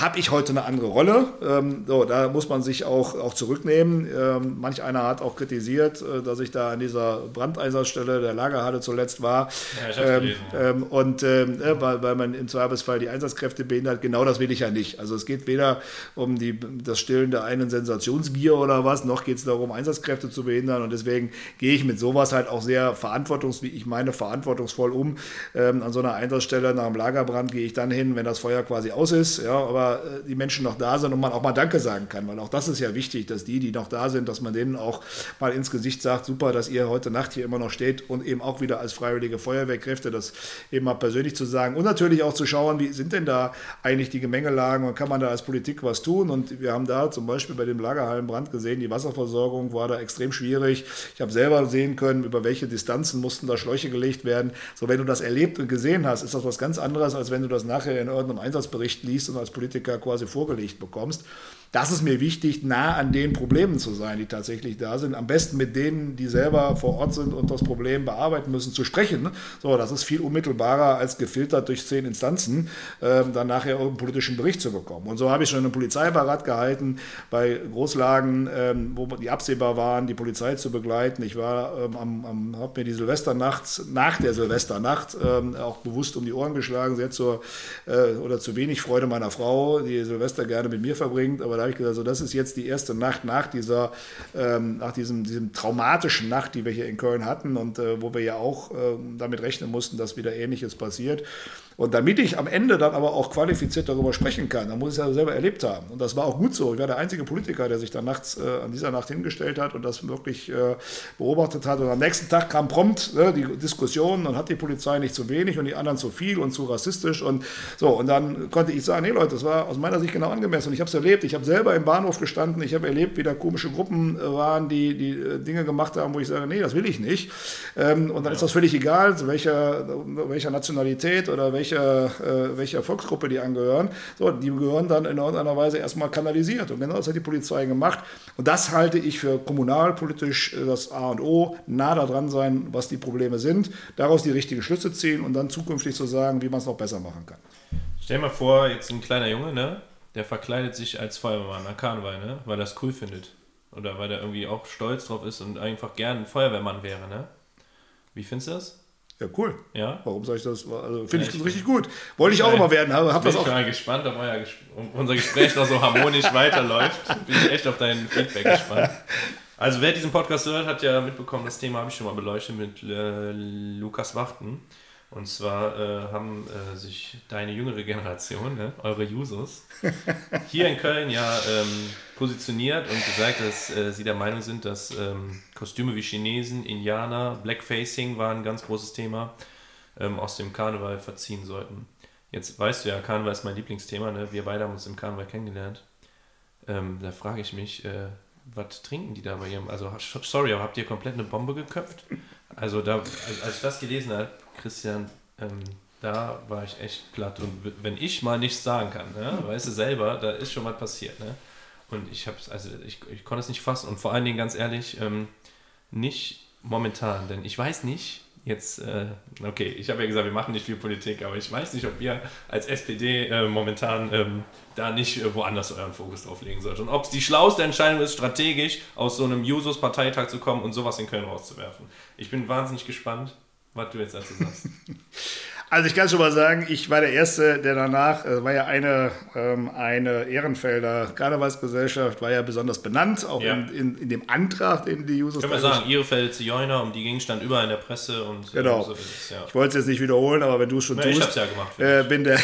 [SPEAKER 2] habe ich heute eine andere Rolle. Ähm, so, da muss man sich auch, auch zurücknehmen. Ähm, manch einer hat auch kritisiert, äh, dass ich da an dieser Brandeinsatzstelle der Lagerhalle zuletzt war. Ja, ähm. Ähm, und äh, weil, weil man im Zweifelsfall die Einsatzkräfte behindert. Genau das will ich ja nicht. Also es geht weder um die, das Stillen der einen Sensationsgier oder was, noch geht es darum, Einsatzkräfte zu behindern. Und deswegen gehe ich mit sowas halt auch sehr verantwortungs, wie ich meine, verantwortungsvoll um. Ähm, an so einer Einsatzstelle nach einem Lagerbrand gehe ich dann hin, wenn das Feuer quasi aus ist. Ja, aber äh, die Menschen noch da sind und man auch mal Danke sagen kann, weil auch das ist ja wichtig, dass die, die noch da sind, dass man denen auch mal ins Gesicht sagt, super, dass ihr heute Nacht hier immer noch steht und eben auch wieder als freiwillige Feuerwehrkräfte, das eben mal persönlich zu sagen und natürlich auch zu schauen, wie sind denn da eigentlich die Gemengelagen und kann man da als Politik was tun und wir haben da zum Beispiel bei dem Lagerhallenbrand gesehen, die Wasserversorgung war da extrem schwierig. Ich habe selber sehen können, über welche Distanzen mussten da Schläuche gelegt werden. So, wenn du das erlebt und gesehen hast, ist das was ganz anderes, als wenn du das nachher in irgendeinem Einsatzbericht liest und als Politiker quasi vorgelegt bekommst. Das ist mir wichtig, nah an den Problemen zu sein, die tatsächlich da sind. Am besten mit denen, die selber vor Ort sind und das Problem bearbeiten müssen, zu sprechen. So, das ist viel unmittelbarer als gefiltert durch zehn Instanzen, äh, dann nachher einen politischen Bericht zu bekommen. Und so habe ich schon einen Polizeibarat gehalten bei Großlagen, ähm, wo die absehbar waren, die Polizei zu begleiten. Ich war ähm, am, am habe mir die Silvesternacht nach der Silvesternacht ähm, auch bewusst um die Ohren geschlagen, sehr zur äh, oder zu wenig Freude meiner Frau, die Silvester gerne mit mir verbringt, aber da habe ich gesagt, so, das ist jetzt die erste Nacht nach dieser, ähm, nach diesem, diesem traumatischen Nacht, die wir hier in Köln hatten und äh, wo wir ja auch äh, damit rechnen mussten, dass wieder Ähnliches passiert. Und damit ich am Ende dann aber auch qualifiziert darüber sprechen kann, dann muss ich es ja selber erlebt haben. Und das war auch gut so. Ich war der einzige Politiker, der sich dann nachts äh, an dieser Nacht hingestellt hat und das wirklich äh, beobachtet hat. Und am nächsten Tag kam prompt äh, die Diskussion und hat die Polizei nicht zu wenig und die anderen zu viel und zu rassistisch. Und so, und dann konnte ich sagen, nee Leute, das war aus meiner Sicht genau angemessen. Und ich habe es erlebt. Ich habe selber im Bahnhof gestanden. Ich habe erlebt, wie da komische Gruppen äh, waren, die, die äh, Dinge gemacht haben, wo ich sage, nee, das will ich nicht. Ähm, und dann ja. ist das völlig egal, welcher, welcher Nationalität oder welcher welcher, äh, welcher Volksgruppe die angehören. So, die gehören dann in irgendeiner Weise erstmal kanalisiert. Und genau das hat die Polizei gemacht. Und das halte ich für kommunalpolitisch äh, das A und O, nah daran sein, was die Probleme sind, daraus die richtigen Schlüsse ziehen und dann zukünftig zu sagen, wie man es noch besser machen kann.
[SPEAKER 1] Stell dir mal vor, jetzt ein kleiner Junge, ne? der verkleidet sich als Feuerwehrmann an Karneval, ne? weil er es cool findet. Oder weil er irgendwie auch stolz drauf ist und einfach gern ein Feuerwehrmann wäre. Ne? Wie findest du das?
[SPEAKER 2] Ja, cool.
[SPEAKER 1] Ja.
[SPEAKER 2] Warum soll ich das? Also, finde ich das richtig gut. Wollte ich auch immer werden. Hab, hab
[SPEAKER 1] bin
[SPEAKER 2] das
[SPEAKER 1] auch. mal gespannt, ob euer, unser Gespräch noch so harmonisch weiterläuft. Bin ich echt auf dein Feedback gespannt. Also, wer diesen Podcast hört, hat ja mitbekommen, das Thema habe ich schon mal beleuchtet mit äh, Lukas Wachten. Und zwar äh, haben äh, sich deine jüngere Generation, ne, eure Jusos, hier in Köln ja ähm, positioniert und gesagt, dass äh, sie der Meinung sind, dass ähm, Kostüme wie Chinesen, Indianer, Blackfacing war ein ganz großes Thema, ähm, aus dem Karneval verziehen sollten. Jetzt weißt du ja, Karneval ist mein Lieblingsthema, ne? wir beide haben uns im Karneval kennengelernt. Ähm, da frage ich mich, äh, was trinken die da bei ihrem, also sorry, aber habt ihr komplett eine Bombe geköpft? Also da, als, als ich das gelesen habe, Christian, ähm, da war ich echt glatt. Und wenn ich mal nichts sagen kann, ne, weißt du selber, da ist schon mal passiert. Ne? Und ich habe also ich, ich konnte es nicht fassen. Und vor allen Dingen, ganz ehrlich, ähm, nicht momentan. Denn ich weiß nicht, jetzt, äh, okay, ich habe ja gesagt, wir machen nicht viel Politik, aber ich weiß nicht, ob ihr als SPD äh, momentan ähm, da nicht äh, woanders euren Fokus drauf legen sollt. Und ob es die schlauste Entscheidung ist, strategisch aus so einem Jusos-Parteitag zu kommen und sowas in Köln rauszuwerfen. Ich bin wahnsinnig gespannt was du jetzt dazu sagst. *laughs*
[SPEAKER 2] Also ich kann schon mal sagen, ich war der Erste, der danach, äh, war ja eine, ähm, eine Ehrenfelder Karnevalsgesellschaft, war ja besonders benannt, auch ja. in, in, in, dem Antrag, den die Users...
[SPEAKER 1] Können wir sagen, Ehrenfeld Zigeuner, um die Gegenstand überall in der Presse und...
[SPEAKER 2] Genau. So es, ja. Ich wollte es jetzt nicht wiederholen, aber wenn du es schon ja, tust...
[SPEAKER 1] Ich hab's ja gemacht.
[SPEAKER 2] Äh, bin der,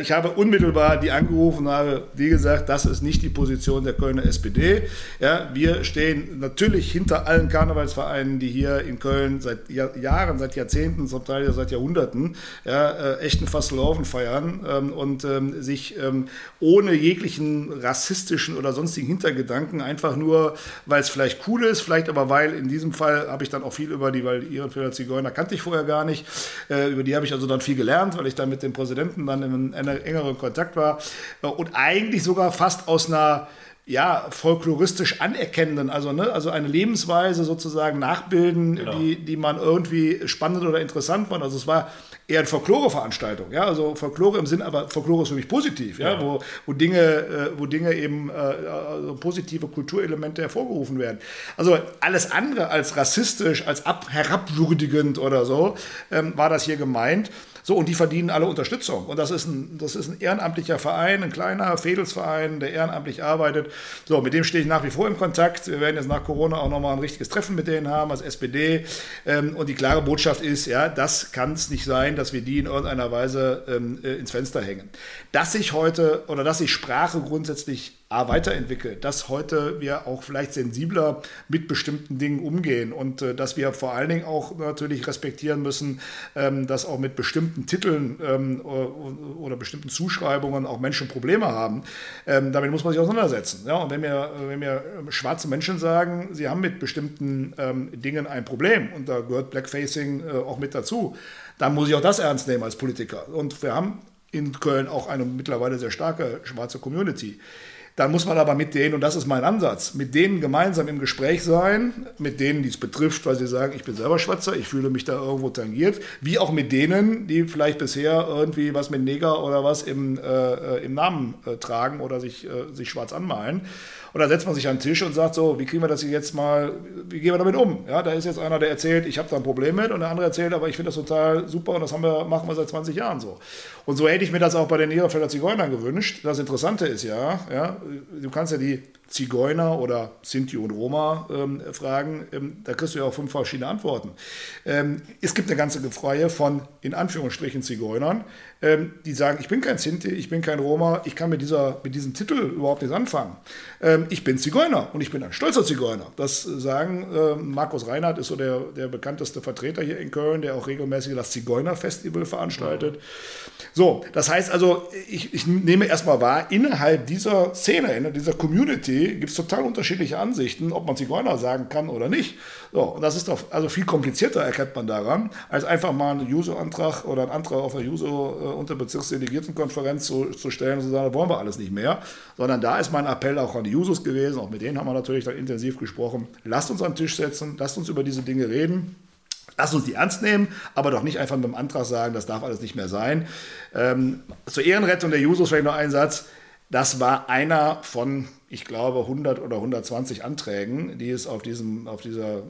[SPEAKER 2] ich habe unmittelbar die angerufen und habe, wie gesagt, das ist nicht die Position der Kölner SPD. Ja, wir stehen natürlich hinter allen Karnevalsvereinen, die hier in Köln seit Jahren, seit Jahrzehnten, zum Teil ja seit Jahrhunderten, ja, äh, echten Fasselhaufen feiern ähm, und ähm, sich ähm, ohne jeglichen rassistischen oder sonstigen Hintergedanken einfach nur, weil es vielleicht cool ist, vielleicht aber weil in diesem Fall habe ich dann auch viel über die, weil ihre Zigeuner kannte ich vorher gar nicht, äh, über die habe ich also dann viel gelernt, weil ich dann mit dem Präsidenten Studenten dann in einem engeren Kontakt war und eigentlich sogar fast aus einer ja, folkloristisch anerkennenden, also, ne, also eine Lebensweise sozusagen nachbilden, genau. die, die man irgendwie spannend oder interessant fand. Also es war eher eine Folklore-Veranstaltung, ja, also Folklore im Sinn, aber Folklore ist für mich positiv, ja, ja. Wo, wo Dinge, äh, wo Dinge eben äh, also positive Kulturelemente hervorgerufen werden. Also alles andere als rassistisch, als ab, herabwürdigend oder so, ähm, war das hier gemeint. So, und die verdienen alle Unterstützung. Und das ist ein, das ist ein ehrenamtlicher Verein, ein kleiner Fädelsverein, der ehrenamtlich arbeitet. So, mit dem stehe ich nach wie vor im Kontakt. Wir werden jetzt nach Corona auch nochmal ein richtiges Treffen mit denen haben als SPD. Ähm, und die klare Botschaft ist, ja, das kann es nicht sein, dass wir die in irgendeiner Weise ähm, äh, ins Fenster hängen. Dass sich heute oder dass sich Sprache grundsätzlich A, weiterentwickelt, dass heute wir auch vielleicht sensibler mit bestimmten Dingen umgehen und äh, dass wir vor allen Dingen auch natürlich respektieren müssen, ähm, dass auch mit bestimmten Titeln ähm, oder bestimmten Zuschreibungen auch Menschen Probleme haben. Ähm, damit muss man sich auseinandersetzen. Ja, und wenn mir, wenn mir schwarze Menschen sagen, sie haben mit bestimmten ähm, Dingen ein Problem und da gehört Blackfacing äh, auch mit dazu, dann muss ich auch das ernst nehmen als Politiker. Und wir haben in Köln auch eine mittlerweile sehr starke schwarze Community. Dann muss man aber mit denen, und das ist mein Ansatz, mit denen gemeinsam im Gespräch sein, mit denen, die es betrifft, weil sie sagen, ich bin selber Schwarzer, ich fühle mich da irgendwo tangiert, wie auch mit denen, die vielleicht bisher irgendwie was mit Neger oder was im, äh, äh im Namen äh, tragen oder sich, äh, sich schwarz anmalen. Und da setzt man sich an den Tisch und sagt so, wie kriegen wir das jetzt mal, wie gehen wir damit um? Ja, da ist jetzt einer, der erzählt, ich habe da ein Problem mit und der andere erzählt, aber ich finde das total super und das haben wir, machen wir seit 20 Jahren so. Und so hätte ich mir das auch bei den Ehrenfelder Zigeunern gewünscht. Das Interessante ist ja, ja, du kannst ja die Zigeuner oder Sinti und Roma ähm, fragen, ähm, da kriegst du ja auch fünf verschiedene Antworten. Ähm, es gibt eine ganze Reihe von, in Anführungsstrichen, Zigeunern, ähm, die sagen, ich bin kein Sinti, ich bin kein Roma, ich kann mit, dieser, mit diesem Titel überhaupt nichts anfangen. Ähm, ich bin Zigeuner und ich bin ein stolzer Zigeuner. Das sagen äh, Markus Reinhardt, ist so der, der bekannteste Vertreter hier in Köln, der auch regelmäßig das Zigeuner-Festival veranstaltet. So, das heißt also, ich, ich nehme erstmal wahr, innerhalb dieser Szene, in dieser Community gibt es total unterschiedliche Ansichten, ob man Zigeuner sagen kann oder nicht. So, und das ist doch also viel komplizierter, erkennt man daran, als einfach mal einen Juso-Antrag oder einen Antrag auf der Juso-Unterbezirksdelegiertenkonferenz zu, zu stellen und zu sagen, wollen wir alles nicht mehr. Sondern da ist mein Appell auch an die Jusos gewesen, auch mit denen haben wir natürlich dann intensiv gesprochen. Lasst uns den Tisch setzen, lasst uns über diese Dinge reden. Lasst uns die ernst nehmen, aber doch nicht einfach mit dem Antrag sagen, das darf alles nicht mehr sein. Ähm, zur Ehrenrettung der Jusos vielleicht noch ein Satz. Das war einer von ich glaube, 100 oder 120 Anträgen, die es auf, diesem, auf dieser äh,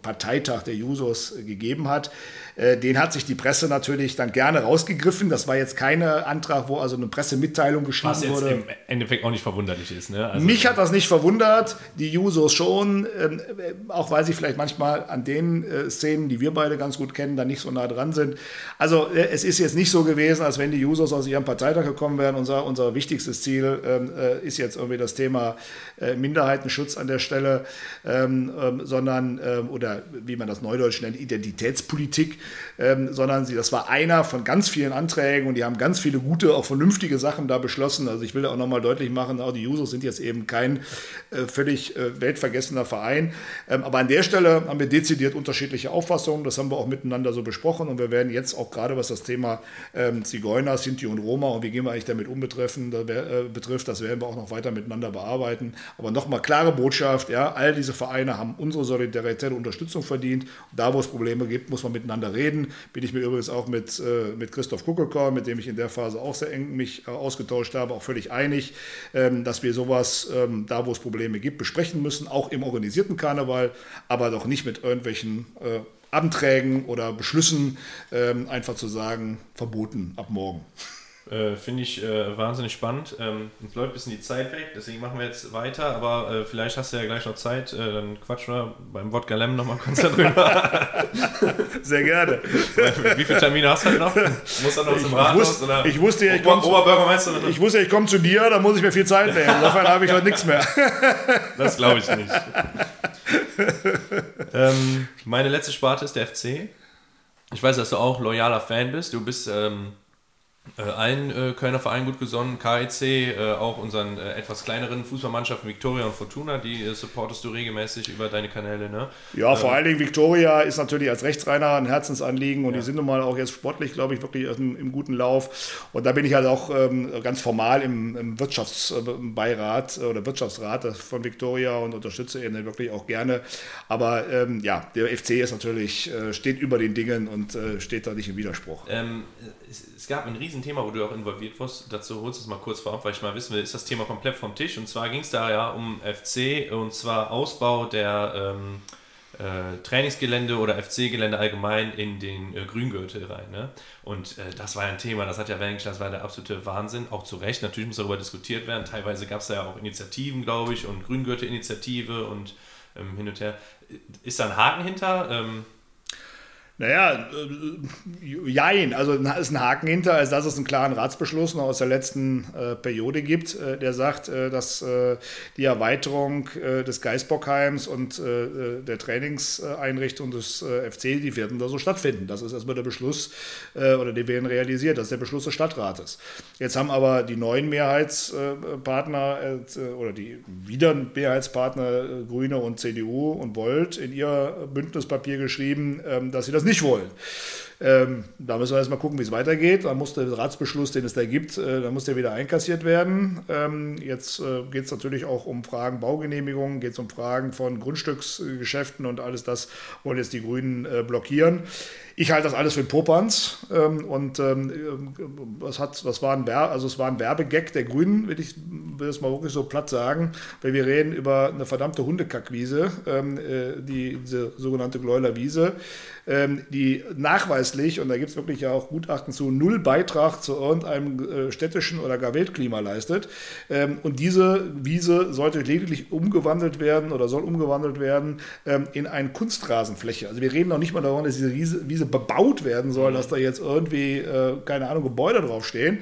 [SPEAKER 2] Parteitag der Jusos gegeben hat. Äh, den hat sich die Presse natürlich dann gerne rausgegriffen. Das war jetzt kein Antrag, wo also eine Pressemitteilung geschrieben
[SPEAKER 1] Was
[SPEAKER 2] jetzt wurde.
[SPEAKER 1] im Endeffekt auch nicht verwunderlich ist. Ne? Also
[SPEAKER 2] Mich hat das nicht verwundert, die Jusos schon, ähm, auch weil sie vielleicht manchmal an den äh, Szenen, die wir beide ganz gut kennen, da nicht so nah dran sind. Also es ist jetzt nicht so gewesen, als wenn die Jusos aus ihrem Parteitag gekommen wären. Unser, unser wichtigstes Ziel ähm, ist jetzt irgendwie das Thema Äh, Minderheitenschutz an der Stelle, ähm, ähm, sondern, ähm, oder wie man das neudeutsch nennt, Identitätspolitik, ähm, sondern sie, das war einer von ganz vielen Anträgen und die haben ganz viele gute, auch vernünftige Sachen da beschlossen. Also ich will auch nochmal deutlich machen, auch die Jusos sind jetzt eben kein äh, völlig äh, weltvergessener Verein. Ähm, aber an der Stelle haben wir dezidiert unterschiedliche Auffassungen. Das haben wir auch miteinander so besprochen und wir werden jetzt auch gerade, was das Thema ähm, Zigeuner, Sinti und Roma und wie gehen wir eigentlich damit um betreffen, da, äh, betrifft, das werden wir auch noch weiter miteinander bearbeiten arbeiten. Aber nochmal klare Botschaft, ja, all diese Vereine haben unsere Solidarität und Unterstützung verdient. Und da, wo es Probleme gibt, muss man miteinander reden. Bin ich mir übrigens auch mit, äh, mit Christoph Kuckelkorn, mit dem ich in der Phase auch sehr eng mich äh, ausgetauscht habe, auch völlig einig, ähm, dass wir sowas, ähm, da wo es Probleme gibt, besprechen müssen, auch im organisierten Karneval, aber doch nicht mit irgendwelchen äh, Anträgen oder Beschlüssen ähm, einfach zu sagen, verboten ab morgen.
[SPEAKER 1] Äh, Finde ich äh, wahnsinnig spannend. Ähm, uns läuft ein bisschen die Zeit weg, deswegen machen wir jetzt weiter, aber äh, vielleicht hast du ja gleich noch Zeit, äh, dann quatschen wir beim Wodka Lem nochmal kurz darüber. *laughs*
[SPEAKER 2] Sehr gerne.
[SPEAKER 1] Wie viele Termine hast du halt noch? Muss er noch zum Rathaus?
[SPEAKER 2] Oder? Ich wusste ja, ich komme wusste, ich komme zu dir, da muss ich mir viel Zeit nehmen. Insofern habe ich heute nichts mehr. *laughs*
[SPEAKER 1] das glaube ich nicht. ähm, meine letzte Sparte ist der FC. Ich weiß, dass du auch loyaler Fan bist. Du bist ähm, äh, allen äh, Kölner Vereinen gut gesonnen, KIC, äh, auch unseren äh, etwas kleineren Fußballmannschaften Victoria und Fortuna, die äh, supportest du regelmäßig über deine Kanäle, ne?
[SPEAKER 2] Ja, vor ähm, allen Dingen Victoria ist natürlich als Rechtsreiner ein Herzensanliegen und ja. die sind nun mal auch jetzt sportlich, glaube ich, wirklich im, im, guten Lauf. Und da bin ich halt auch ähm, ganz formal im, im Wirtschaftsbeirat oder Wirtschaftsrat von Victoria und unterstütze ihn wirklich auch gerne. Aber ähm, ja, der FC ist natürlich, äh, steht über den Dingen und steht da nicht im Widerspruch.
[SPEAKER 1] Ähm, gab ein Riesenthema, wo du auch involviert warst. Dazu holst du es mal kurz vorab, weil ich mal wissen will, ist das Thema komplett vom Tisch. Und zwar ging es da ja um FC und zwar Ausbau der, ähm, äh, Trainingsgelände oder FC-Gelände allgemein in den äh, Grüngürtel rein. Ne? Und äh, das war ein Thema, das hat ja Wengen, das war der absolute Wahnsinn, auch zu Recht. Natürlich muss darüber diskutiert werden. Teilweise gab es da ja auch Initiativen, glaube ich, und Grüngürtel-Initiative und ähm, hin und her. Ist da ein Haken hinter? Ähm,
[SPEAKER 2] naja, äh, jein, also ist ein Haken hinter, als dass es einen klaren Ratsbeschluss noch aus der letzten äh, Periode gibt, äh, der sagt, äh, dass äh, die Erweiterung äh, des Geisbockheims und der Trainingseinrichtung des FC, die werden da so stattfinden. Das ist erstmal der Beschluss, oder die werden realisiert, das ist der Beschluss des Stadtrates. Jetzt haben aber die neuen Mehrheitspartner oder die wieder Mehrheitspartner Grüne und CDU und Volt in ihr Bündnispapier geschrieben, ähm, dass sie das nicht wollen. Ähm, da müssen wir erstmal gucken, wie es weitergeht. Da muss der Ratsbeschluss, den es da gibt, äh, da muss der wieder einkassiert werden. Ähm, jetzt äh, geht es natürlich auch um Fragen Baugenehmigungen, geht es um Fragen von Grundstücksgeschäften und alles das wollen jetzt die Grünen äh, blockieren. Ich halte das alles für Popanz ähm, und ähm, das, hat, das, war ein also es war ein Werbegag der Grünen, will ich will es mal wirklich so platt sagen, weil wir reden über eine verdammte Hundekackwiese, ähm, äh, die, diese sogenannte Gleuler Wiese, ähm, die nachweislich, und da gibt es wirklich auch Gutachten zu, null Beitrag zu irgendeinem äh, städtischen oder gar Weltklima leistet. Ähm, und diese Wiese sollte lediglich umgewandelt werden oder soll umgewandelt werden ähm, in eine Kunstrasenfläche. Also wir reden noch nicht mal davon, dass diese Wiese bebaut werden soll, dass da jetzt irgendwie, äh, keine Ahnung, Gebäude draufstehen.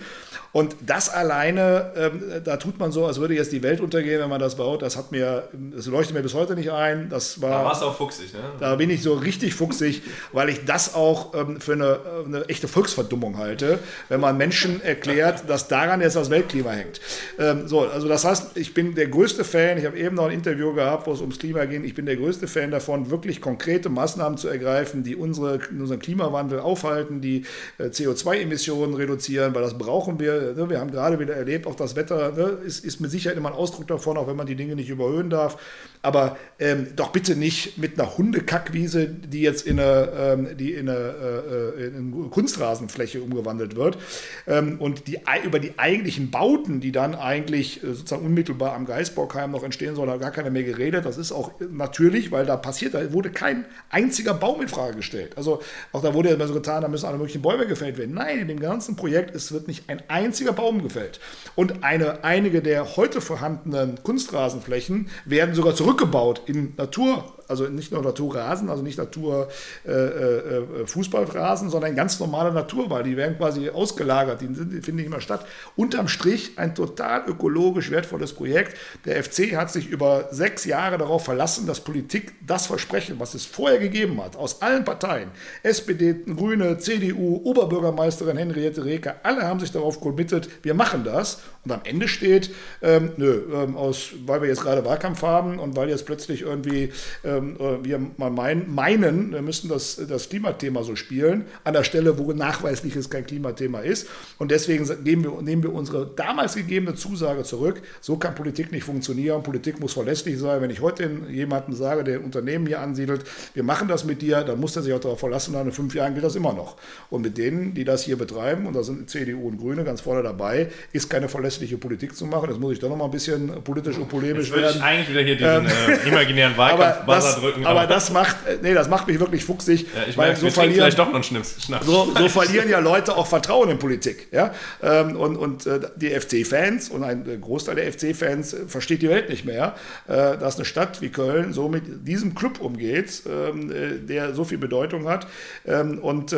[SPEAKER 2] Und das alleine, ähm, da tut man so, als würde jetzt die Welt untergehen, wenn man das baut. Das hat mir, das leuchtet mir bis heute nicht ein. Das war,
[SPEAKER 1] da warst du auch fuchsig, ne?
[SPEAKER 2] Da bin ich so richtig fuchsig, weil ich das auch ähm, für eine, eine, echte Volksverdummung halte, wenn man Menschen erklärt, dass daran jetzt das Weltklima hängt. Ähm, so, also das heißt, ich bin der größte Fan, ich habe eben noch ein Interview gehabt, wo es ums Klima ging, ich bin der größte Fan davon, wirklich konkrete Maßnahmen zu ergreifen, die unsere, unseren Klimawandel aufhalten, die äh, CO2-Emissionen reduzieren, weil das brauchen wir ne, wir haben gerade wieder erlebt, auch das Wetter ne, ist, ist mit Sicherheit immer ein Ausdruck davon, auch wenn man die Dinge nicht überhöhen darf. Aber ähm, doch bitte nicht mit einer Hundekackwiese, die jetzt in eine, ähm, die in eine, äh, in eine, Kunstrasenfläche umgewandelt wird. Ähm, und die, über die eigentlichen Bauten, die dann eigentlich äh, sozusagen unmittelbar am Geisbockheim noch entstehen sollen, hat gar keiner mehr geredet. Das ist auch natürlich, weil da passiert, da wurde kein einziger Baum in Frage gestellt. Also auch da wurde ja immer so getan, da müssen alle möglichen Bäume gefällt werden. Nein, in dem ganzen Projekt es wird nicht ein einziger Baum gefällt. Und eine, einige der heute vorhandenen Kunstrasenflächen werden sogar zurück zurückgebaut in Natur also nicht nur Naturrasen, also nicht Natur äh, äh, Fußballrasen, sondern ganz normale Naturwahl. Die werden quasi ausgelagert, die, die finden nicht mehr statt. Unterm Strich ein total ökologisch wertvolles Projekt. Der FC hat sich über sechs Jahre darauf verlassen, dass Politik das Versprechen, was es vorher gegeben hat, aus allen Parteien, SPD, Grüne, CDU, Oberbürgermeisterin Henriette Reker, alle haben sich darauf committed, wir machen das. Und am Ende steht, ähm, nö, ähm, aus, weil wir jetzt gerade Wahlkampf haben und weil jetzt plötzlich irgendwie ähm, äh, wir mal meinen, meinen, wir müssten das, das Klimathema so spielen, an der Stelle, wo nachweislich es kein Klimathema ist. Und deswegen wir, nehmen wir unsere damals gegebene Zusage zurück. So kann Politik nicht funktionieren. Politik muss verlässlich sein. Wenn ich heute jemandem sage, der ein Unternehmen hier ansiedelt, wir machen das mit dir, dann muss er sich auch darauf verlassen, in fünf Jahren gilt das immer noch. Und mit denen, die das hier betreiben, und da sind CDU und Grüne ganz vorne dabei, ist keine verlässliche Politik zu machen. Das muss ich doch noch mal ein bisschen politisch und polemisch werden.
[SPEAKER 1] Ich eigentlich wieder hier diesen ähm, äh, imaginären Wahlkampf
[SPEAKER 2] drücken. Aber das macht, äh, nee, das macht mich wirklich fuchsig.
[SPEAKER 1] Ja, ich weil so verlieren, vielleicht doch noch einen Schnaps.
[SPEAKER 2] So, so, verlieren ja Leute auch Vertrauen in Politik. Ja? Ähm, und und äh, die FC-Fans und ein Großteil der FC-Fans versteht die Welt nicht mehr, äh, dass eine Stadt wie Köln so mit diesem Club umgeht, ähm, der so viel Bedeutung hat. Ähm, und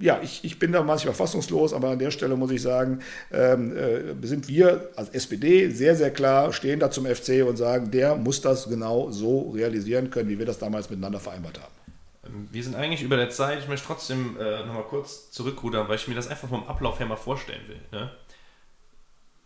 [SPEAKER 2] ja, ich, ich bin da manchmal fassungslos, aber an der Stelle muss ich sagen, sind wir als SPD sehr, sehr klar, stehen da zum FC und sagen, der muss das genau so realisieren können, wie wir das damals miteinander vereinbart haben.
[SPEAKER 1] Wir sind eigentlich über der Zeit. Ich möchte trotzdem äh, nochmal kurz zurückrudern, weil ich mir das einfach vom Ablauf her mal vorstellen will. Ne?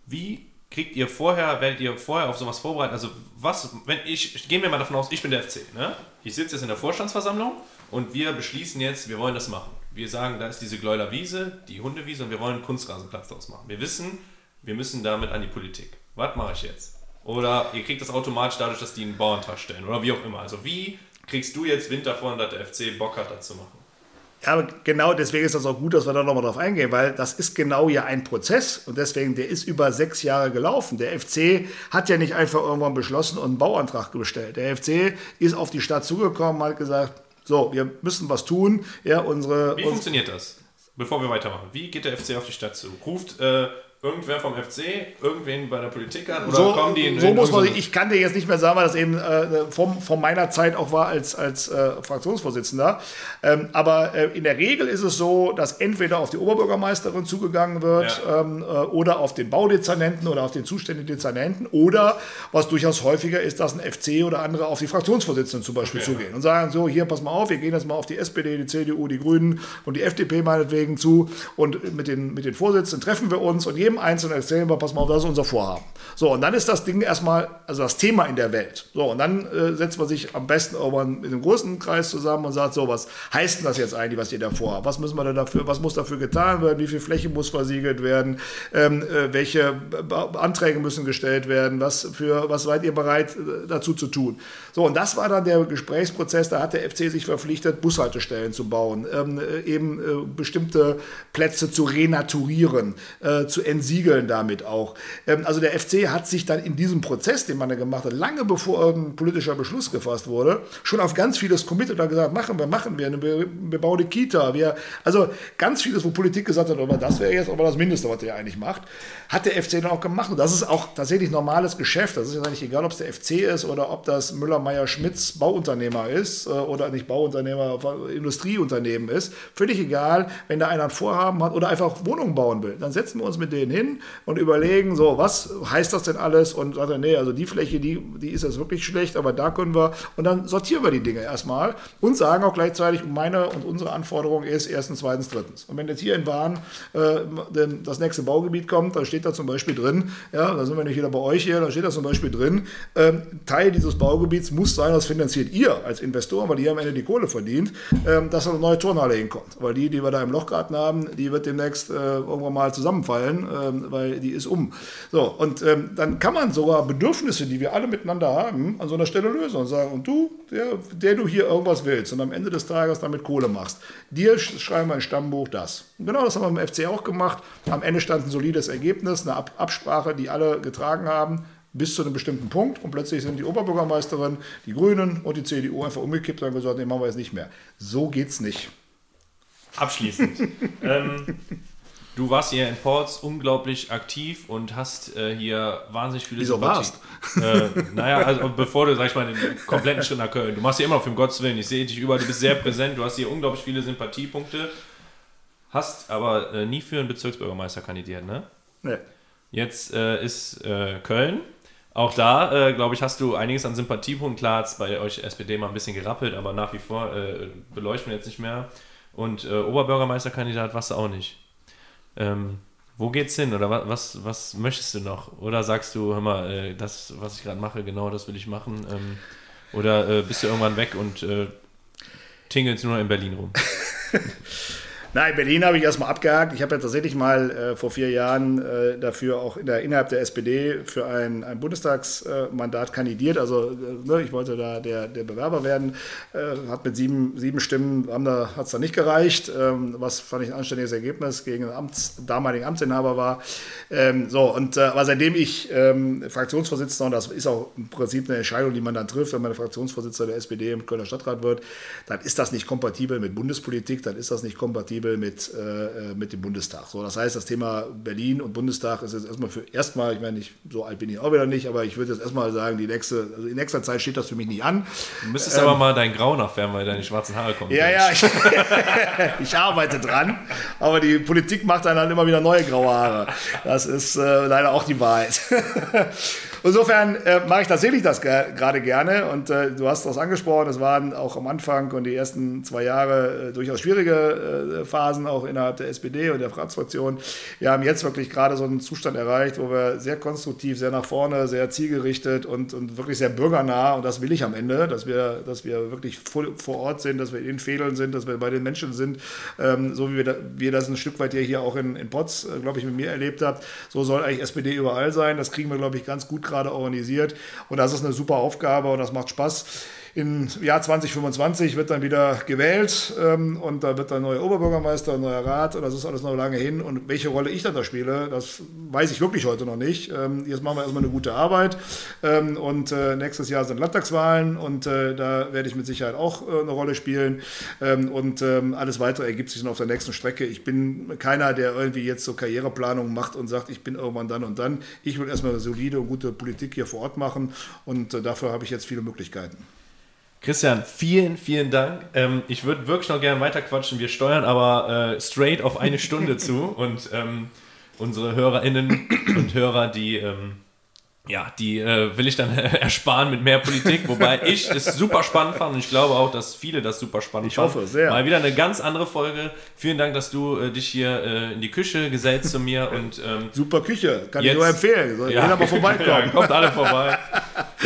[SPEAKER 1] Wie kriegt ihr vorher, werdet ihr vorher auf sowas vorbereitet? Also was, wenn ich, ich gehe mir mal davon aus, ich bin der FC. Ne? Ich sitze jetzt in der Vorstandsversammlung und wir beschließen jetzt, wir wollen das machen. Wir sagen, da ist diese Gleuler Wiese, die Hundewiese und wir wollen einen Kunstrasenplatz daraus machen. Wir wissen, wir müssen damit an die Politik. Was mache ich jetzt? Oder ihr kriegt das automatisch dadurch, dass die einen Bauantrag stellen oder wie auch immer. Also wie kriegst du jetzt Wind davon, dass der FC Bock hat, das zu machen?
[SPEAKER 2] Ja, aber genau deswegen ist das auch gut, dass wir da nochmal drauf eingehen, weil das ist genau ja ein Prozess und deswegen, der ist über sechs Jahre gelaufen. Der FC hat ja nicht einfach irgendwann beschlossen und einen Bauantrag gestellt. Der FC ist auf die Stadt zugekommen, hat gesagt, so, wir müssen was tun. Ja, unsere,
[SPEAKER 1] Wie funktioniert das? Bevor wir weitermachen, wie geht der FC auf die Stadt zu? Ruft äh, irgendwer vom FC, irgendwen bei der Politik an? Oder
[SPEAKER 2] so,
[SPEAKER 1] kommen die in
[SPEAKER 2] so
[SPEAKER 1] in
[SPEAKER 2] muss man, ich kann dir jetzt nicht mehr sagen, weil das eben äh, vom, von meiner Zeit auch war als, als äh, Fraktionsvorsitzender. Ähm, aber äh, in der Regel ist es so, dass entweder auf die Oberbürgermeisterin zugegangen wird
[SPEAKER 1] Ja.
[SPEAKER 2] ähm, äh, oder auf den Baudezernenten oder auf den zuständigen Dezernenten oder was durchaus häufiger ist, dass ein FC oder andere auf die Fraktionsvorsitzenden zum Beispiel
[SPEAKER 1] Okay.
[SPEAKER 2] zugehen und sagen, so hier, pass mal auf, wir gehen jetzt mal auf die SPD, die CDU, die Grünen und die FDP meinetwegen zu und mit den, mit den Vorsitzenden treffen wir uns und jedem Einzelnen erzählen wir, pass mal auf, das ist unser Vorhaben. So, und dann ist das Ding erstmal, also das Thema in der Welt. So, und dann äh, setzt man sich am besten irgendwann in einem großen Kreis zusammen und sagt, so, was heißt denn das jetzt eigentlich, was ihr da vorhabt? Was müssen wir denn dafür, was muss dafür getan werden? Wie viel Fläche muss versiegelt werden? Ähm, äh, welche Anträge müssen gestellt werden? Was für, was seid ihr bereit äh, dazu zu tun? So, und das war dann der Gesprächsprozess, da hat der FC sich verpflichtet, Bushaltestellen zu bauen, ähm, äh, eben äh, bestimmte Plätze zu renaturieren, äh, zu entsiegeln damit auch. Ähm, also der FC hat sich dann in diesem Prozess, den man da gemacht hat, lange bevor ein politischer Beschluss gefasst wurde, schon auf ganz vieles committed und gesagt, machen wir, machen wir, wir, wir bauen eine Kita, wir, also ganz vieles, wo Politik gesagt hat, aber das wäre jetzt aber das Mindeste, was ihr eigentlich macht, hat der FC dann auch gemacht. Und das ist auch tatsächlich normales Geschäft. Das ist ja nicht egal, ob es der FC ist oder ob das Müller-Meyer-Schmitz Bauunternehmer ist äh, oder nicht Bauunternehmer, Industrieunternehmen ist. Völlig egal, wenn da einer ein Vorhaben hat oder einfach Wohnungen bauen will. Dann setzen wir uns mit denen hin und überlegen, so, was heißt das denn alles? Und sagt er, nee, also die Fläche, die, die ist jetzt wirklich schlecht, aber da können wir, und dann sortieren wir die Dinge erstmal und sagen auch gleichzeitig, meine und unsere Anforderung ist erstens, zweitens, drittens. Und wenn jetzt hier in Wahn äh, das nächste Baugebiet kommt, dann steht da zum Beispiel drin, ja, da sind wir nicht wieder bei euch hier, da steht da zum Beispiel drin, ähm, Teil dieses Baugebiets muss sein, das finanziert ihr als Investoren, weil ihr am Ende die Kohle verdient, ähm, dass da eine neue Turnhalle hinkommt. Weil die, die wir da im Lochgarten haben, die wird demnächst äh, irgendwann mal zusammenfallen, ähm, weil die ist um. So, und ähm, dann kann man sogar Bedürfnisse, die wir alle miteinander haben, an so einer Stelle lösen und sagen, und du, der, der du hier irgendwas willst und am Ende des Tages damit Kohle machst, dir sch- schreiben wir ein Stammbuch das. Und genau das haben wir beim FC auch gemacht. Am Ende stand ein solides Ergebnis, eine Ab Absprache, die alle getragen haben bis zu einem bestimmten Punkt und plötzlich sind die Oberbürgermeisterin, die Grünen und die CDU einfach umgekippt und haben gesagt, nee, machen wir jetzt nicht mehr. So geht's nicht.
[SPEAKER 1] Abschließend. *laughs* ähm, du warst hier in Ports unglaublich aktiv und hast äh, hier wahnsinnig viele
[SPEAKER 2] Wieso
[SPEAKER 1] Sympathie- Äh, naja, also bevor du, sag ich mal, den kompletten Schritt nach Köln. Du machst hier immer noch für um Gottes Willen. Ich sehe dich überall, du bist sehr präsent, du hast hier unglaublich viele Sympathiepunkte. Hast aber äh, nie für einen Bezirksbürgermeister kandidiert, ne?
[SPEAKER 2] Nee.
[SPEAKER 1] Jetzt äh, ist äh, Köln. Auch da, äh, glaube ich, hast du einiges an Sympathiepunkten. Klar hat es bei euch SPD mal ein bisschen gerappelt, aber nach wie vor beleuchten wir jetzt nicht mehr. Und Oberbürgermeisterkandidat warst du auch nicht. Ähm, wo geht's hin? Oder wa- was, was möchtest du noch? Oder sagst du, hör mal, äh, das, was ich gerade mache, genau das will ich machen? Ähm, oder äh, bist du irgendwann weg und äh, tingelst nur in Berlin rum? *laughs*
[SPEAKER 2] Nein, Berlin habe ich erstmal abgehakt. Ich habe ja tatsächlich mal äh, vor vier Jahren äh, dafür auch in der, innerhalb der SPD für ein, ein Bundestagsmandat kandidiert. Also äh, ne, ich wollte da der, der Bewerber werden. Äh, hat mit sieben, sieben Stimmen hat es da nicht gereicht, ähm, was fand ich ein anständiges Ergebnis gegen den Amts, damaligen Amtsinhaber war. Ähm, so, und äh, aber seitdem ich ähm, Fraktionsvorsitzender, und das ist auch im Prinzip eine Entscheidung, die man dann trifft, wenn man Fraktionsvorsitzender der SPD im Kölner Stadtrat wird, dann ist das nicht kompatibel mit Bundespolitik, dann ist das nicht kompatibel mit, äh, mit dem Bundestag. So, das heißt, das Thema Berlin und Bundestag ist jetzt erstmal für erstmal, ich meine, ich, so alt bin ich auch wieder nicht, aber ich würde jetzt erstmal sagen, die nächste, also in nächster Zeit steht das für mich nicht an.
[SPEAKER 1] Du müsstest aber mal dein Grau nachfärben, weil deine schwarzen Haare kommen.
[SPEAKER 2] Ähm, Ja, ja, ich, *laughs* ich arbeite dran, aber die Politik macht dann halt immer wieder neue graue Haare. Das ist äh, leider auch die Wahrheit. *laughs* Insofern äh, mache ich tatsächlich das ge gerade gerne und äh, du hast das angesprochen, es waren auch am Anfang und die ersten zwei Jahre äh, durchaus schwierige äh, Phasen auch innerhalb der SPD und der Fraktion. Wir haben jetzt wirklich gerade so einen Zustand erreicht, wo wir sehr konstruktiv, sehr nach vorne, sehr zielgerichtet und, und wirklich sehr bürgernah und das will ich am Ende, dass wir, dass wir wirklich vor, vor Ort sind, dass wir in den Fädeln sind, dass wir bei den Menschen sind, ähm, so wie wir, da, wir das ein Stück weit hier auch in, in Potz, äh, glaube ich, mit mir erlebt habt. So soll eigentlich SPD überall sein. Das kriegen wir, glaube ich, ganz gut gerade organisiert und das ist eine super Aufgabe und das macht Spaß. Im Jahr 2025 wird dann wieder gewählt ähm, und da wird dann neuer Oberbürgermeister, neuer Rat und das ist alles noch lange hin. Und welche Rolle ich dann da spiele, das weiß ich wirklich heute noch nicht. Ähm, jetzt machen wir erstmal eine gute Arbeit ähm, und äh, nächstes Jahr sind Landtagswahlen und äh, da werde ich mit Sicherheit auch äh, eine Rolle spielen ähm, und ähm, alles weitere ergibt sich dann auf der nächsten Strecke. Ich bin keiner, der irgendwie jetzt so Karriereplanung macht und sagt, ich bin irgendwann dann und dann. Ich will erstmal solide und gute Politik hier vor Ort machen und äh, dafür habe ich jetzt viele Möglichkeiten.
[SPEAKER 1] Christian, vielen, vielen Dank. Ähm, ich würde wirklich noch gerne weiterquatschen. Wir steuern aber äh, straight auf eine Stunde zu *laughs* und ähm, unsere Hörerinnen und Hörer, die, ähm, ja, die äh, will ich dann *laughs* ersparen mit mehr Politik, wobei ich es super spannend fand und ich glaube auch, dass viele das super spannend
[SPEAKER 2] ich fanden. Ich hoffe, sehr.
[SPEAKER 1] Mal wieder eine ganz andere Folge. Vielen Dank, dass du äh, dich hier äh, in die Küche gesellst zu mir *laughs* und
[SPEAKER 2] ähm, super Küche, kann jetzt, ich nur empfehlen. Soll ja, jeder mal vorbeikommen. ja,
[SPEAKER 1] kommt alle vorbei.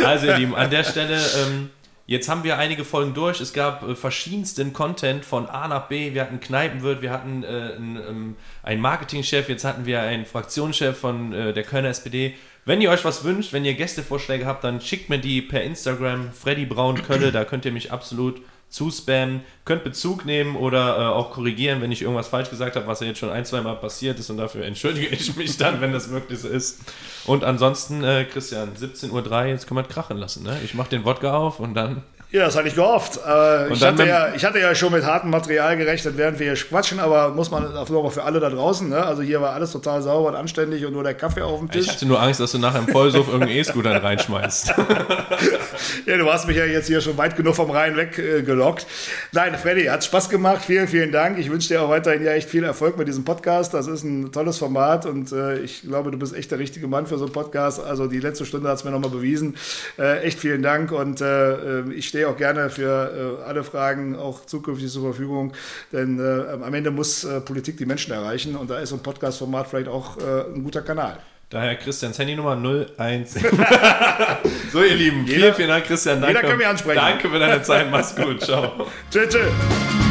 [SPEAKER 1] Also ihr Lieben, an der Stelle ähm, Jetzt haben wir einige Folgen durch. Es gab äh, verschiedensten Content von A nach B. Wir hatten Kneipenwirt, wir hatten äh, einen, ähm, einen Marketingchef, jetzt hatten wir einen Fraktionschef von äh, der Kölner SPD. Wenn ihr euch was wünscht, wenn ihr Gästevorschläge habt, dann schickt mir die per Instagram. Freddy Braun Kölle, da könnt ihr mich absolut zuspammen, könnt Bezug nehmen oder äh, auch korrigieren, wenn ich irgendwas falsch gesagt habe, was ja jetzt schon ein, zwei Mal passiert ist und dafür *laughs* entschuldige ich mich dann, wenn das wirklich so ist. Und ansonsten, äh, Christian, 17.03 Uhr, jetzt können wir krachen lassen. Ne? Ich mache den Wodka auf und dann
[SPEAKER 2] ja, das hatte ich gehofft. Äh, ich, hatte ja, ich hatte ja schon mit hartem Material gerechnet, während wir hier quatschen, aber muss man auch nochmal für alle da draußen. Ne? Also hier war alles total sauber und anständig und nur der Kaffee auf dem Tisch.
[SPEAKER 1] Ich hatte nur Angst, dass du nachher im Vollsuff irgendeinen *laughs* E-Scooter reinschmeißt. *laughs*
[SPEAKER 2] ja, du hast mich ja jetzt hier schon weit genug vom Rhein weggelockt. Äh, Nein, Freddy, hat Spaß gemacht. Vielen, vielen Dank. Ich wünsche dir auch weiterhin ja echt viel Erfolg mit diesem Podcast. Das ist ein tolles Format und äh, ich glaube, du bist echt der richtige Mann für so einen Podcast. Also die letzte Stunde hat es mir nochmal bewiesen. Äh, echt vielen Dank und äh ich stehe auch gerne für äh, alle Fragen auch zukünftig zur Verfügung. Denn äh, am Ende muss äh, Politik die Menschen erreichen und da ist so ein Podcast-Format vielleicht auch äh, ein guter Kanal.
[SPEAKER 1] Daher Christians Handynummer 01. *laughs* so, ihr Lieben, jeder, vielen, vielen Dank, Christian.
[SPEAKER 2] Danke. Jeder kann mich ansprechen.
[SPEAKER 1] Danke für deine Zeit. Mach's gut. Ciao. *laughs* tschüss. tschüss.